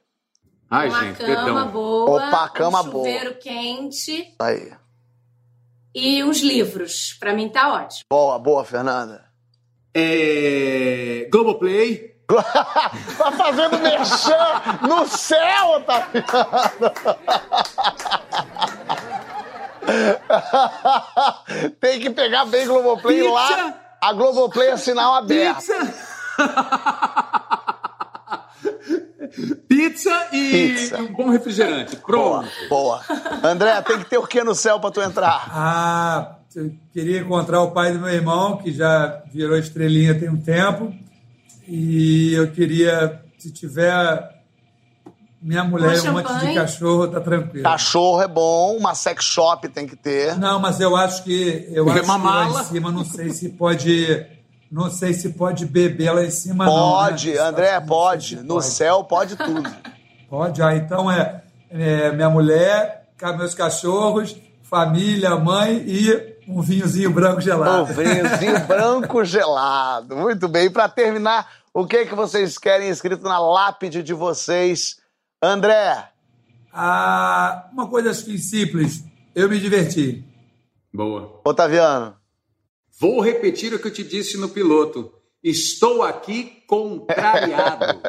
[SPEAKER 4] Ai,
[SPEAKER 3] uma
[SPEAKER 4] gente,
[SPEAKER 3] cama
[SPEAKER 4] perdão.
[SPEAKER 3] boa,
[SPEAKER 1] Opa, cama
[SPEAKER 3] um chuveiro quente
[SPEAKER 1] Aí.
[SPEAKER 3] e uns livros. Pra mim tá ótimo.
[SPEAKER 1] Boa, boa, Fernanda.
[SPEAKER 4] É... Globoplay.
[SPEAKER 1] tá fazendo merchan no céu, tá? Tem que pegar bem Globoplay
[SPEAKER 4] Pizza.
[SPEAKER 1] lá. A Globoplay é sinal aberto.
[SPEAKER 4] Pizza. pizza e
[SPEAKER 1] Pizza.
[SPEAKER 4] um bom refrigerante.
[SPEAKER 1] Boa,
[SPEAKER 4] Pronto.
[SPEAKER 1] boa. André, tem que ter o que no céu pra tu entrar?
[SPEAKER 2] Ah, eu queria encontrar o pai do meu irmão, que já virou estrelinha tem um tempo. E eu queria, se tiver minha mulher e um monte de cachorro, tá tranquilo.
[SPEAKER 1] Cachorro é bom, uma sex shop tem que ter.
[SPEAKER 2] Não, mas eu acho que eu
[SPEAKER 4] Porque
[SPEAKER 2] acho que
[SPEAKER 4] uma
[SPEAKER 2] lá
[SPEAKER 4] mala.
[SPEAKER 2] em cima não sei se pode, não sei se pode beber lá em cima
[SPEAKER 1] Pode,
[SPEAKER 2] não. né?
[SPEAKER 1] André, pode. No
[SPEAKER 2] pode.
[SPEAKER 1] céu pode tudo.
[SPEAKER 2] Pode, ah, então é, é minha mulher, meus cachorros, família, mãe e um vinhozinho branco
[SPEAKER 1] O
[SPEAKER 2] gelado.
[SPEAKER 1] vinhozinho branco gelado. Muito bem. E para terminar, o que que vocês querem escrito na lápide de vocês? André,
[SPEAKER 2] Ah, uma coisa simples, eu me diverti.
[SPEAKER 4] Boa.
[SPEAKER 1] Otaviano,
[SPEAKER 4] Vou repetir o que eu te disse no piloto. Estou aqui contrariado.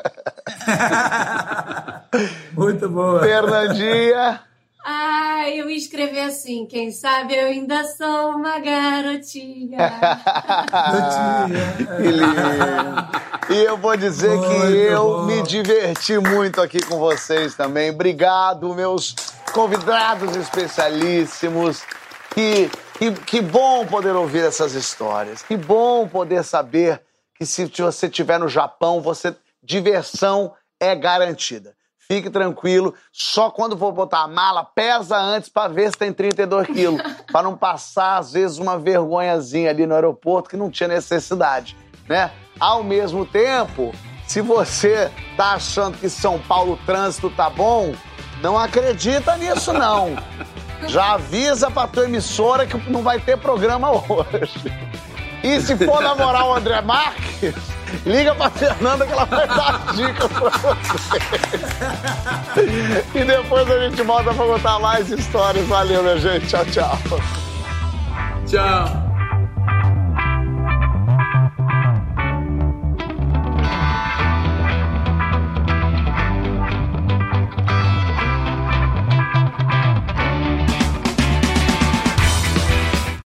[SPEAKER 2] Muito boa.
[SPEAKER 1] Fernandinha.
[SPEAKER 3] Ai, eu ia escrever assim, quem sabe eu ainda sou uma garotinha.
[SPEAKER 1] Que lindo. E eu vou dizer que
[SPEAKER 2] Muito
[SPEAKER 1] eu
[SPEAKER 2] bom.
[SPEAKER 1] me diverti muito aqui com vocês também. Obrigado, meus convidados especialíssimos. Que, que, que bom poder ouvir essas histórias. Que bom poder saber que se você estiver no Japão, você diversão é garantida. Fique tranquilo, só quando for botar a mala, pesa antes para ver se tem 32 quilos, para não passar, às vezes, uma vergonhazinha ali no aeroporto que não tinha necessidade, né? Ao mesmo tempo, se você tá achando que São Paulo o trânsito tá bom, não acredita nisso, não. Já avisa pra tua emissora que não vai ter programa hoje. E se for namorar o André Marques, liga pra Fernanda que ela vai dar dicas pra você. E depois a gente volta pra contar mais histórias. Valeu, minha gente. Tchau, tchau.
[SPEAKER 4] Tchau.